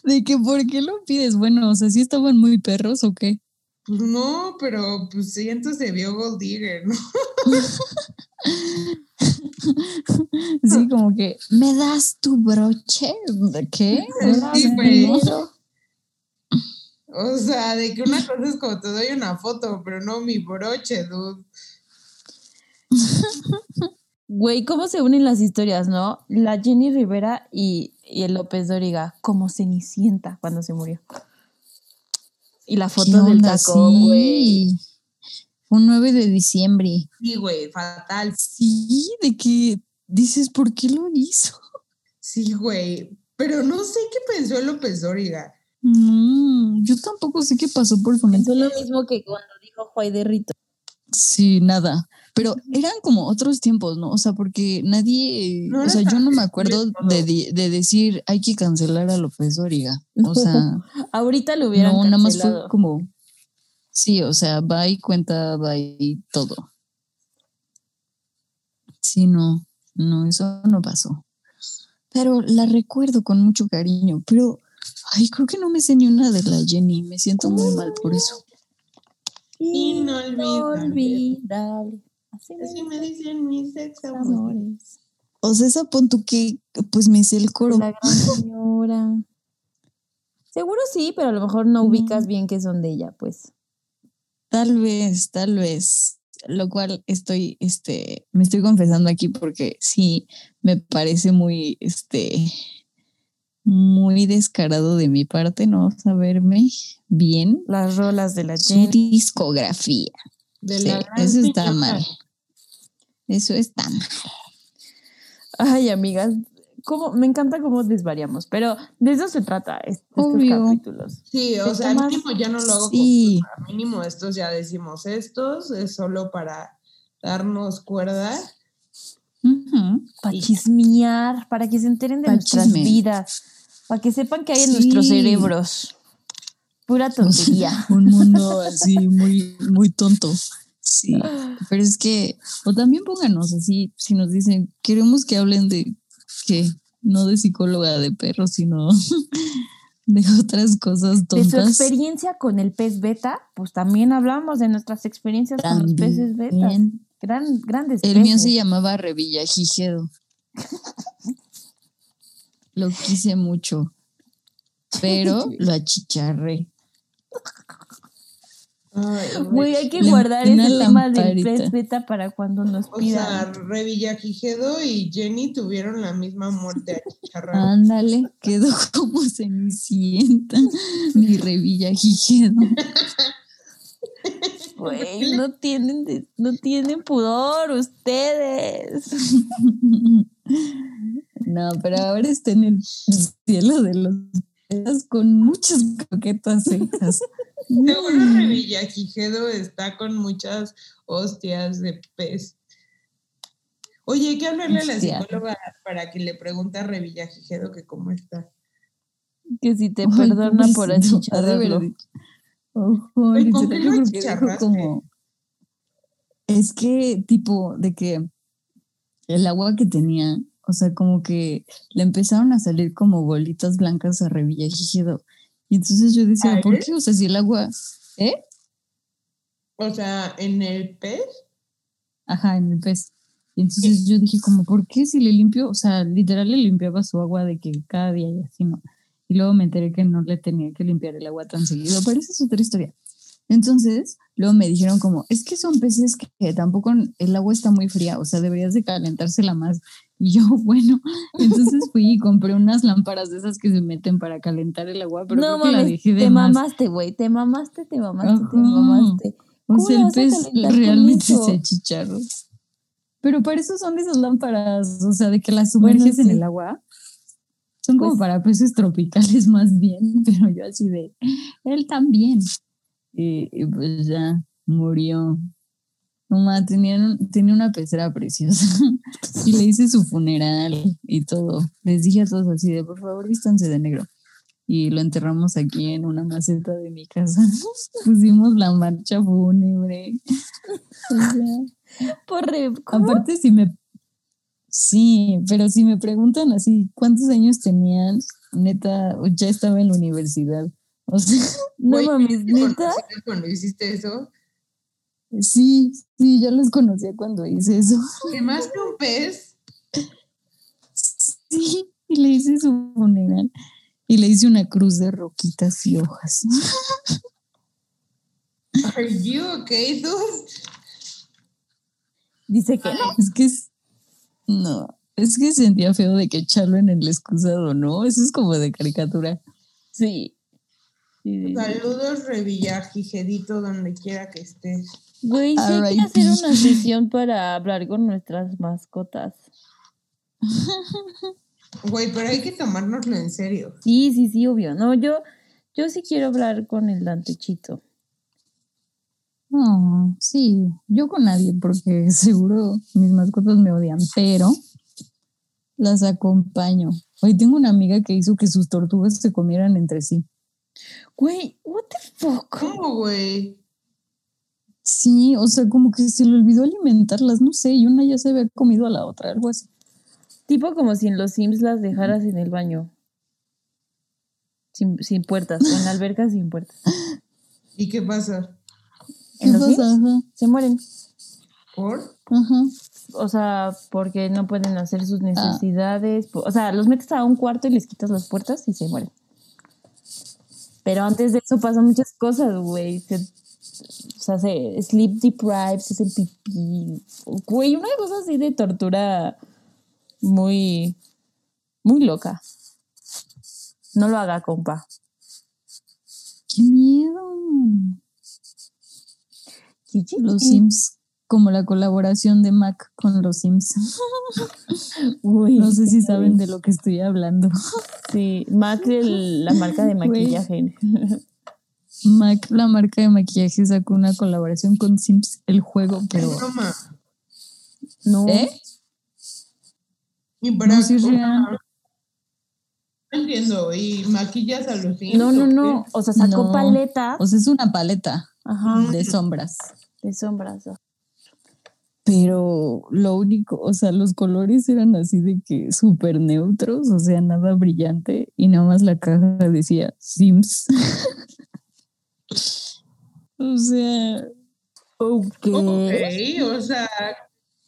de que, ¿por qué lo pides? Bueno, o sea, ¿sí estaban muy perros o qué? Pues no, pero pues siento se vio Gold Digger, ¿no? sí, como que, ¿me das tu broche? ¿De qué? Sí, O sea, de que una cosa es como te doy una foto, pero no mi broche, dude. Güey, ¿cómo se unen las historias, no? La Jenny Rivera y, y el López Doriga, como Cenicienta cuando se murió. Y la foto del tacón, güey. Un 9 de diciembre. Sí, güey, fatal. Sí, de que dices, ¿por qué lo hizo? Sí, güey. Pero no sé qué pensó López Dóriga. No, yo tampoco sé qué pasó por su mente. lo mismo que cuando dijo Juay de Rito. Sí, nada. Pero eran como otros tiempos, ¿no? O sea, porque nadie, o sea, yo no me acuerdo de, de, decir hay que cancelar a López Dóriga. O sea, ahorita lo hubieran no, nada más fue como, sí, o sea, va y cuenta, va y todo. Sí, no, no, eso no pasó. Pero la recuerdo con mucho cariño, pero, ay, creo que no me sé ni una de la Jenny, me siento muy mal por eso. Inolvidable. Así, me dicen mis ex amores. O sea, esa pon que, pues me sé el coro. La gran señora. Seguro sí, pero a lo mejor no ubicas mm. bien que son de ella, pues. Tal vez, tal vez. Lo cual estoy, este, me estoy confesando aquí porque sí me parece muy, este, muy descarado de mi parte no saberme bien las rolas de la su discografía. eso está mal. Eso está mal. Ay, amigas, como, me encanta cómo desvariamos, pero de eso se trata estos capítulos. Sí, o sea, al mínimo ya no lo hago sí. con, mínimo estos ya decimos estos, es solo para darnos cuerda. Para chismear, para que se enteren de nuestras vidas, para que sepan que hay en nuestros cerebros. Pura tontería. un mundo así muy, muy tonto. Sí, pero es que, o también pónganos así, si nos dicen, queremos que hablen de que no de psicóloga de perros, sino de otras cosas tontas. De su experiencia con el pez beta, pues también hablamos de nuestras experiencias con los peces beta. Gran, grandes El mío se llamaba Revillagigedo. Lo quise mucho. pero lo achicharré. Ay, Güey, hay que guardar ese tema del beta para cuando nos O sea, pidan. Revillagigedo y Jenny tuvieron la misma muerte achicharrada. Ándale, quedó como cenicienta, mi revilla jijedo. Güey, no tienen, no tienen pudor ustedes. No, pero ahora está en el cielo de los con muchas croquetas secas. Seguro Revillagigedo está con muchas hostias de pez. Oye, hay que hablarle a la psicóloga para que le pregunte a Revillagigedo que cómo está. Que si te Ay, perdona por achicharrarlo. Ojo, Güey, ¿con qué lo que como. Es que, tipo, de que el agua que tenía, o sea, como que le empezaron a salir como bolitas blancas a Revillagigedo. Y entonces yo decía, ¿A ¿por qué? O sea, si el agua. ¿Eh? O sea, en el pez. Ajá, en el pez. Y entonces yo dije, como, ¿por qué si le limpio? O sea, literal le limpiaba su agua de que cada día y así, ¿no? Y luego me enteré que no le tenía que limpiar el agua tan seguido, pero esa es otra historia. Entonces, luego me dijeron como, es que son peces que, que tampoco el agua está muy fría, o sea, deberías de calentársela más. Y yo, bueno, entonces fui y compré unas lámparas de esas que se meten para calentar el agua, pero no creo que la dejé de te más. mamaste, güey. Te mamaste, te mamaste, te mamaste. O ¿Cómo sea, el pez realmente se achicharró. Pero para eso son esas lámparas, o sea, de que las sumerges en sí. el agua. Son como Pues- para peces tropicales más bien, pero yo así de, él también. Y, y pues ya murió. Mamá tenía, tenía una pecera preciosa y le hice su funeral y todo. Les dije a todos así de, por favor, vístanse de negro. Y lo enterramos aquí en una maceta de mi casa. Pusimos la marcha fúnebre. O sea, Por re- ¿cómo? Aparte, si me. Sí, pero si me preguntan así, ¿cuántos años tenían? Neta, ya estaba en la universidad. O sea, No mames, ¿te neta. Cuando hiciste eso, sí, sí, ya los conocía cuando hice eso. quemaste un pez. Sí, y le hice su funeral. Y le hice una cruz de roquitas y hojas. Are you okay, dude? Dice que no. Es que es. No, es que sentía feo de que echarlo en el excusado, ¿no? Eso es como de caricatura. Sí, sí. Saludos, Revillagijedito, donde quiera que estés. Güey, sí hay que hacer una sesión para hablar con nuestras mascotas. Güey, pero hay que tomárnoslo en serio. Sí, sí, sí, obvio. No, yo, yo sí quiero hablar con el dantechito. No, sí, yo con nadie, porque seguro mis mascotas me odian, pero las acompaño. Hoy tengo una amiga que hizo que sus tortugas se comieran entre sí. Güey, what the fuck? ¿Cómo, güey? Sí, o sea, como que se le olvidó alimentarlas, no sé, y una ya se había comido a la otra, algo así. Tipo como si en los Sims las dejaras en el baño. Sin, sin puertas, en la alberca sin puertas. ¿Y qué pasa? ¿En ¿Qué los Sims? pasa? Ajá, Se mueren. ¿Por? ajá. O sea, porque no pueden hacer sus necesidades. po- O sea, los metes a un cuarto y les quitas las puertas y se mueren. Pero antes de eso pasan muchas cosas, güey. Se, o sea, se sleep deprived, se hacen pipí. Güey, una cosa así de tortura muy, muy loca. No lo haga, compa. ¡Qué miedo! Los Sims, como la colaboración de Mac con los Sims. Uy, No sé si saben de lo que estoy hablando. Sí, Mac, el- la marca de maquillaje. Mac, la marca de maquillaje, sacó una colaboración con Sims, el juego, pero... No. ¿Eh? Y para No, sí real. no entiendo. ¿Y maquillas a los No, no, no. O sea, sacó No. paletas. O sea, es una paleta Ajá. de sombras. De sombras. Pero lo único, o sea, los colores eran así de que súper neutros, o sea, nada brillante, y nada más la caja decía Sims. o sea, Ok. Ok, o sea,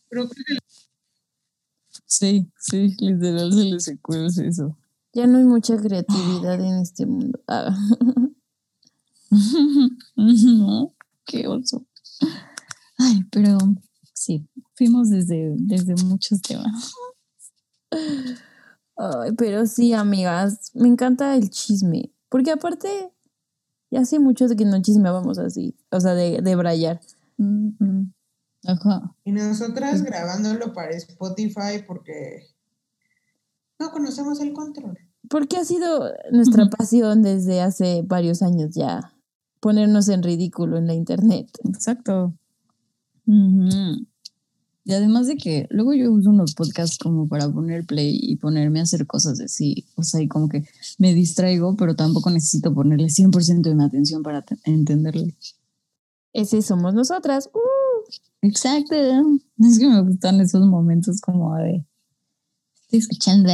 creo que sí, sí, literal se les ocurre eso. Ya no hay mucha creatividad en este mundo. Ah. no, qué oso. Ay, pero sí, fuimos desde, desde muchos temas. Ay, pero sí, amigas, me encanta el chisme. Porque aparte, ya hace mucho de que no chismeábamos así. O sea, de, de brayar. Ajá. Y nosotras grabándolo para Spotify porque no conocemos el control. Porque ha sido nuestra pasión desde hace varios años ya. Ponernos en ridículo en la internet. Exacto. Y además de que luego yo uso unos podcasts como para poner play y ponerme a hacer cosas así. O sea, y como que me distraigo, pero tampoco necesito ponerle 100% de mi atención para entenderle. Ese somos nosotras. ¡Uh! Exacto. Es que me gustan esos momentos como de estoy escuchando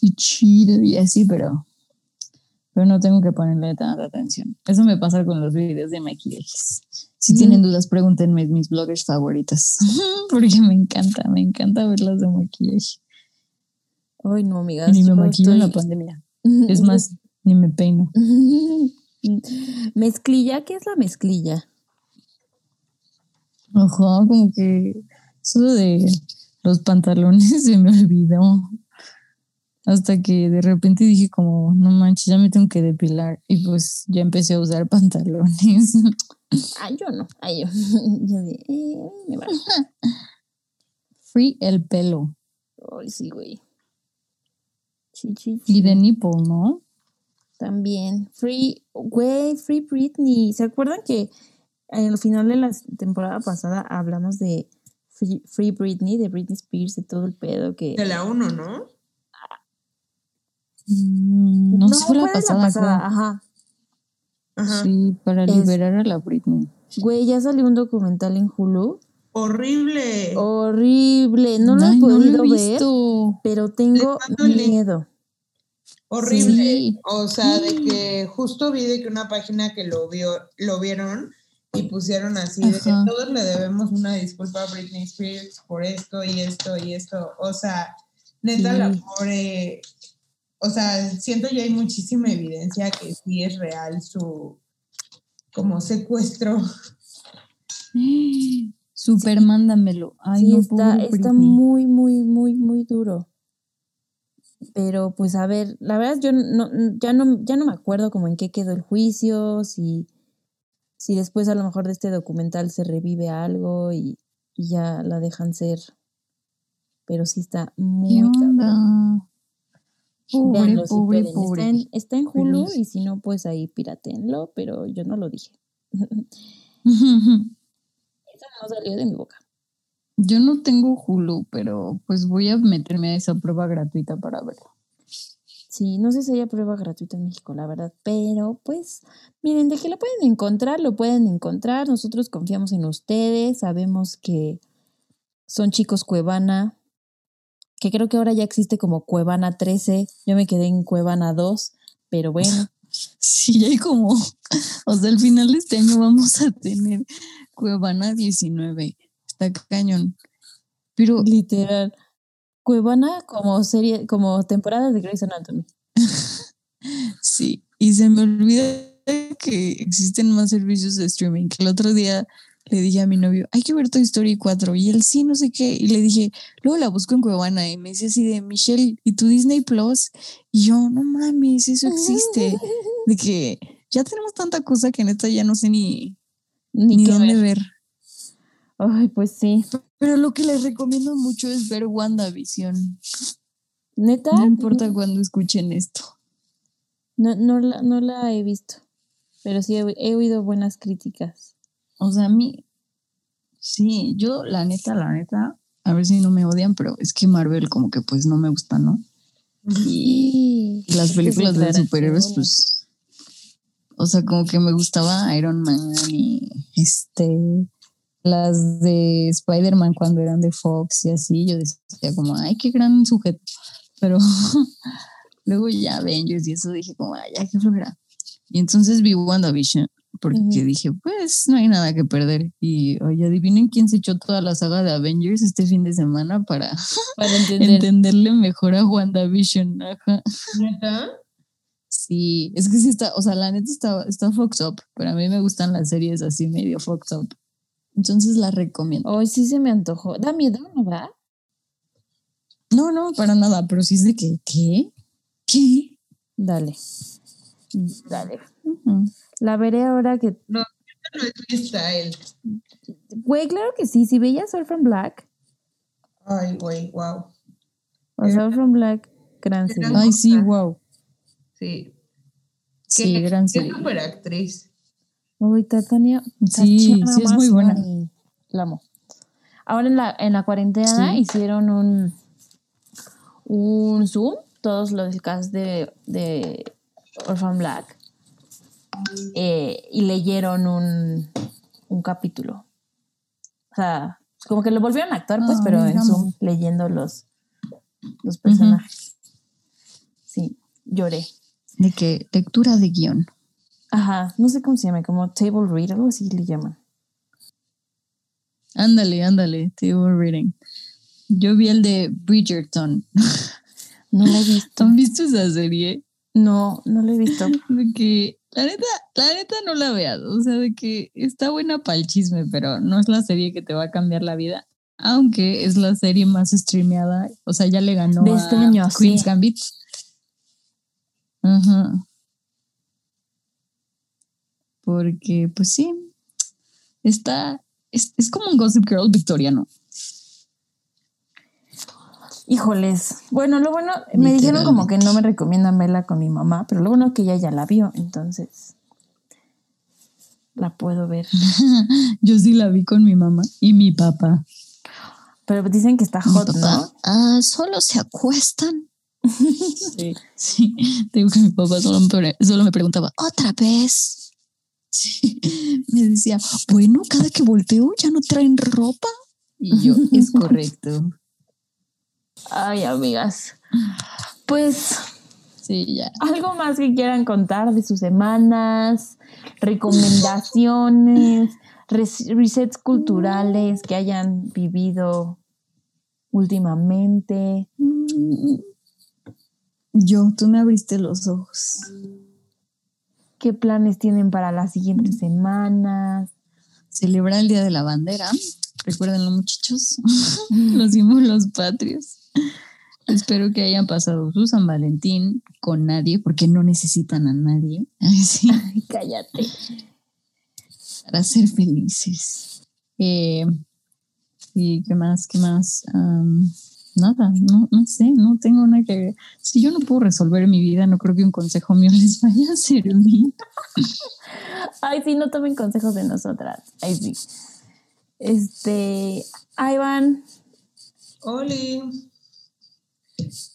y chido y así, pero, pero no tengo que ponerle tanta atención. Eso me pasa con los videos de maquillajes. Si tienen dudas, pregúntenme mis bloggers favoritas, porque me encanta, me encanta verlas de maquillaje. Ay, no, amigas. Ni me maquillo en la pandemia. Es más, ni me peino. mezclilla, ¿qué es la mezclilla? Ajá, como que eso de los pantalones se me olvidó. Hasta que de repente dije como, no manches, ya me tengo que depilar. Y pues ya empecé a usar pantalones. Ah, yo no. Ay, yo. yo de, eh, me va. Free el pelo. Ay, sí, güey. Sí, sí, Y de nipple, ¿no? También. Free, güey, Free Britney. ¿Se acuerdan que en el final de la temporada pasada hablamos de Free, Free Britney, de Britney Spears, de todo el pedo que... De la 1, ¿no? Mm, no, sé fue la fue de pasada. creo. Ajá. Ajá. Sí, para Es- liberar a la Britney. Güey, ya salió un documental en Hulu. Horrible. Horrible. No lo Ay, he no podido lo he ver, visto. pero tengo miedo. Horrible. Sí. O sea, de que justo vi de que una página que lo vio, lo vieron y pusieron así de que todos le debemos una disculpa a Britney Spears por esto y esto y esto. O sea, neta la pobre. O sea, siento ya hay muchísima evidencia que sí es real su como secuestro. Super, mándamelo. Ay, sí, no, está, está muy, muy, muy, muy duro. Pero pues a ver, la verdad yo no, ya no, ya no me acuerdo como en qué quedó el juicio, si, si después a lo mejor de este documental se revive algo y, y ya la dejan ser. Pero sí está ¿Qué muy cabrón. onda? Pobre, Véanlo pobre, pobre. Está en, está en Pero Hulu y si no, pues ahí piratenlo, pero yo no lo dije. Eso no salió de mi boca. Yo no tengo Hulu, pero pues voy a meterme a esa prueba gratuita para verlo. Sí, no sé si haya prueba gratuita en México, la verdad, pero pues miren, de que lo pueden encontrar, lo pueden encontrar. Nosotros confiamos en ustedes, sabemos que son chicos Cuevana, que creo que ahora ya existe como Cuevana 13. Yo me quedé en Cuevana 2, pero bueno, Sí, hay como, o sea, al final de este año vamos a tener Cuevana 19. Está cañón. Pero literal. Cuevana como serie, como temporada de Grey's Anatomy. sí, y se me olvida que existen más servicios de streaming. Que el otro día le dije a mi novio, hay que ver Toy Story 4. Y él sí, no sé qué. Y le dije, luego la busco en Cuevana. Y me dice así de, Michelle, ¿y tu Disney Plus? Y yo, no mames, eso existe. De que ya tenemos tanta cosa que neta ya no sé ni, Ni, dónde ver. ver. Ay, pues sí. Pero lo que les recomiendo mucho es ver WandaVision. Neta, No importa cuándo escuchen esto. no, no, la, no la he visto, pero sí he, he oído buenas críticas. O sea, a mí, sí, yo la neta, la neta, a ver si no me odian, pero es que Marvel como que pues no me gusta, ¿no? Y, las películas de superhéroes, pues, o sea, como que me gustaba Iron Man y este, las de Spider-Man cuando eran de Fox y así, yo decía como, ay, qué gran sujeto. Pero luego ya Avengers y eso dije como, ay, ya, qué flojera. Y entonces vi WandaVision porque dije, pues no hay nada que perder. Y oye, adivinen quién se echó toda la saga de Avengers este fin de semana para Para entender. entenderle mejor a WandaVision. Ajá. ¿Neta? Sí, es que sí está, o sea, la neta está, está fucked up, pero a mí me gustan las series así medio fucked up. Entonces la recomiendo. Hoy sí se me antojó. Da miedo, ¿no va? No, no, para nada, pero sí es de que, ¿qué? ¿Qué? Dale. Dale. Ujú. La veré ahora que. No es mi style. Güey, claro que sí. Si veías Orphan Black. Ay, güey, wow. O sea, Orphan Black, gran serie. Ay, sí, wow. Sí. Sí, Qué- gran Qué serie. super actriz. Uy, Tatiana. Sí, sí es muy buena. La amo. Ahora en la, en la cuarentena Sí. hicieron un, un Zoom, todos los del cast de, de Orphan Black, eh, y leyeron un, un capítulo. O sea, como que lo volvieron a actuar, pues, Ah, pero en. Zoom leyendo los, los personajes. Sí, lloré. De que lectura de guion. Ajá, no sé cómo se llama, como table read, algo así le llaman. Ándale, ándale, table reading. Yo vi el de Bridgerton. No la he visto. ¿Han visto esa serie? No, no la he visto. De que, la neta, la neta no la veas. O sea, de que está buena para el chisme, pero no es la serie que te va a cambiar la vida. Aunque es la serie más streameada. O sea, ya le ganó De este a año, Queen's sí. Gambit. Ajá. Porque, pues sí, está, es, es como un Gossip Girl victoriano. Híjoles. Bueno, lo bueno, me dijeron como que no me recomiendan verla con mi mamá, pero lo bueno que ella ya la vio, entonces la puedo ver. Yo sí la vi con mi mamá y mi papá. Pero dicen que está hot, ¿no? ah, solo se acuestan. Sí, sí. Digo que mi papá solo me, solo me preguntaba, ¿otra vez? Sí. Me decía, bueno, cada que volteo ya no traen ropa. Y yo, es correcto. Ay, amigas. Pues Sí, ya. algo más que quieran contar de sus semanas, recomendaciones, res- resets culturales que hayan vivido últimamente. Mm. Yo, tú me abriste los ojos. ¿Qué planes tienen para las siguientes semanas? Celebrar el Día de la Bandera. Recuérdenlo, muchachos. los símbolos patrios. Espero que hayan pasado su San Valentín con nadie, porque no necesitan a nadie. Ay, sí, Ay, cállate. para ser felices. Eh, ¿Y qué más? ¿Qué más? Nada, no, no sé, no tengo nada que... Si yo no puedo resolver mi vida, no creo que un consejo mío les vaya a servir. Ay, sí, no tomen consejos de nosotras. Ay, sí. Este, van. Oli.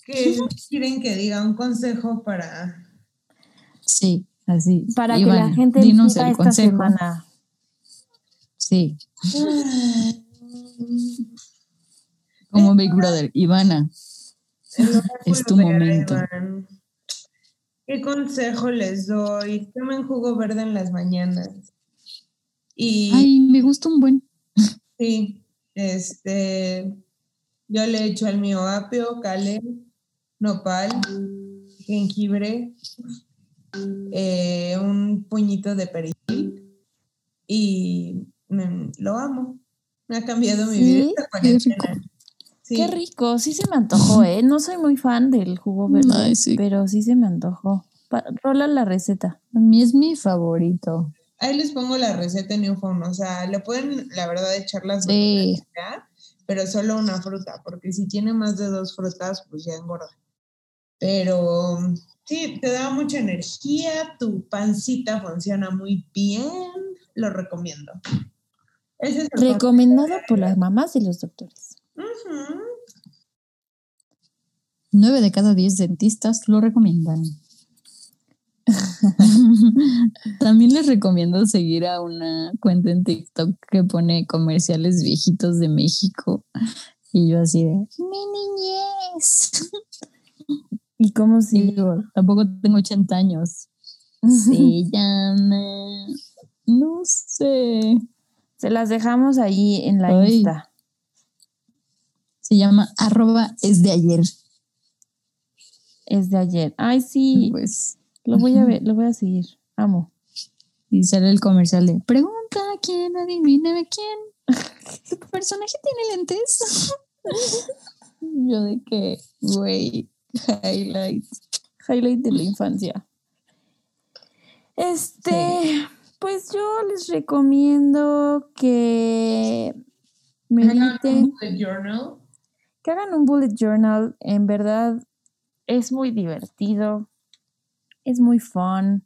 ¿Qué quieren que diga? Un consejo para. Sí, así. Para que la gente dinos el esta consejo. semana. Sí, como Big Brother. Ivana, Es tu momento. ¿Qué consejo les doy? Tomen jugo verde en las mañanas. Y ay, me gusta un buen. sí, este, yo le echo al mío apio, cale, nopal, jengibre, eh, un puñito de perejil y mm, lo amo. Me ha cambiado mi Sí, vida esta qué cuarentena. Sí. Qué rico, sí se me antojó, ¿eh? No soy muy fan del jugo verde, Ay, sí. pero sí se me antojó. Pa- rola la receta. A mí es mi favorito. Ahí les pongo la receta en Newfound. O sea, le pueden, la verdad, echar las Sí. Pero solo una fruta, porque si tiene más de dos frutas, pues ya engorda. Pero sí, te da mucha energía, tu pancita funciona muy bien, lo recomiendo. Ese es el Recomendado por las mamás y los doctores. Ujú. Nueve de cada diez dentistas lo recomiendan. También les recomiendo seguir a una cuenta en TikTok que pone comerciales viejitos de México. Y yo así de, mi niñez. ¿Y cómo Y si? digo, tampoco tengo 80 años. Se llama No sé. Se las dejamos ahí en la Ay. Insta. Se llama arroba es de ayer. Es de ayer. Ay, sí. Pues, Lo voy a ver, lo voy a seguir. Amo. y sale el comercial de pregunta quién, adivíname quién. ¿Tu personaje tiene lentes? Yo de que, güey, highlights. Highlight de la infancia. Este, pues yo les recomiendo que mediten, journal. que hagan un bullet journal. En verdad, es muy divertido, es muy fun.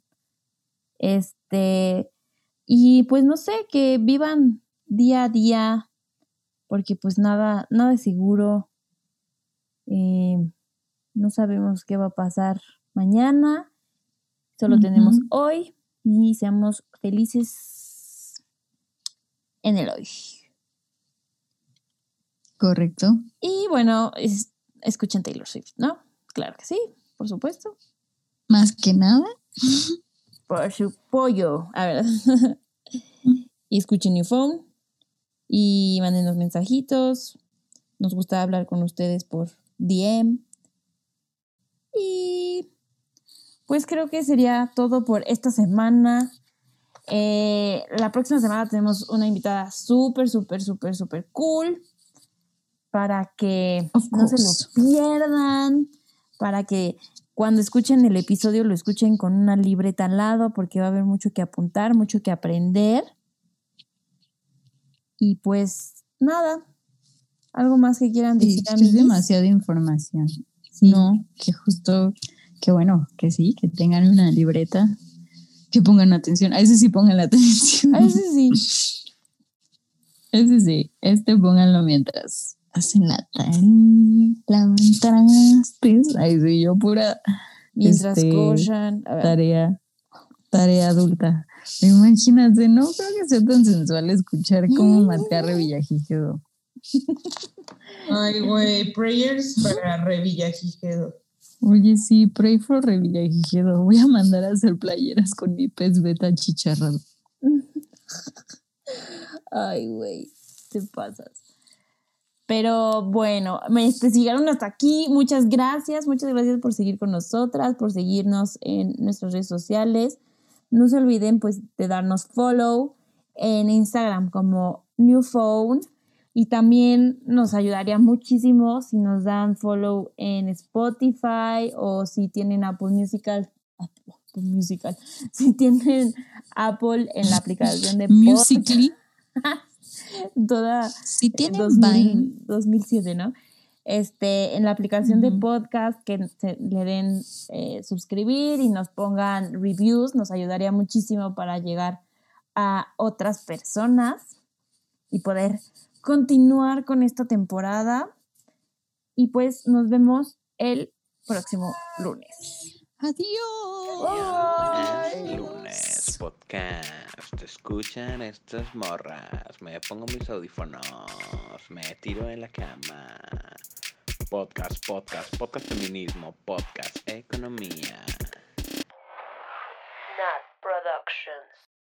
Este, y pues no sé, que vivan día a día, porque pues nada, nada es seguro. Eh, no sabemos qué va a pasar mañana, solo tenemos hoy y seamos felices en el hoy. Correcto. Y bueno, es- escuchen Taylor Swift, ¿no? Claro que sí, por supuesto. Más que nada, Por su pollo. A ver. y escuchen New Phone. Y manden los mensajitos. Nos gusta hablar con ustedes por DM. Y pues creo que sería todo por esta semana. Eh, la próxima semana tenemos una invitada súper, súper, súper, súper cool. Para que no se lo pierdan. Para que cuando escuchen el episodio lo escuchen con una libreta al lado porque va a haber mucho que apuntar, mucho que aprender. Y pues nada, algo más que quieran decir es demasiada información. Sí. No, que justo, que bueno, que sí, que tengan una libreta, que pongan atención. A ese sí pongan la atención. A veces sí. Ese sí, este pónganlo mientras hacen la tarea, lavan trastes. Ay, sí, yo pura Mientras Este, cochan. A ver, tarea, tarea adulta. Imagínate, no creo que sea tan sensual escuchar cómo maté a Revillagigedo. Ay, güey, prayers para Revillagigedo. Oye, sí, pray for Revillagigedo. Voy a mandar a hacer playeras con mi pez beta chicharrado. Ay, güey, te pasas. Pero bueno, me te siguieron hasta aquí. Muchas gracias, muchas gracias por seguir con nosotras, por seguirnos en nuestras redes sociales. No se olviden pues de darnos follow en Instagram como New Phone y también nos ayudaría muchísimo si nos dan follow en Spotify o si tienen Apple Musical, Apple Musical, si tienen Apple en la aplicación de Musically, toda si tienen 2000 Vine, 2007, ¿no? Este, en la aplicación de podcast que se- le den eh, suscribir y nos pongan reviews, nos ayudaría muchísimo para llegar a otras personas y poder continuar con esta temporada. Y pues nos vemos el próximo lunes. Adiós. Lunes, lunes, podcast. Escuchan estas morras. Me pongo mis audífonos. Me tiro en la cama. Podcast, podcast, podcast feminismo, podcast economía. Nat Productions.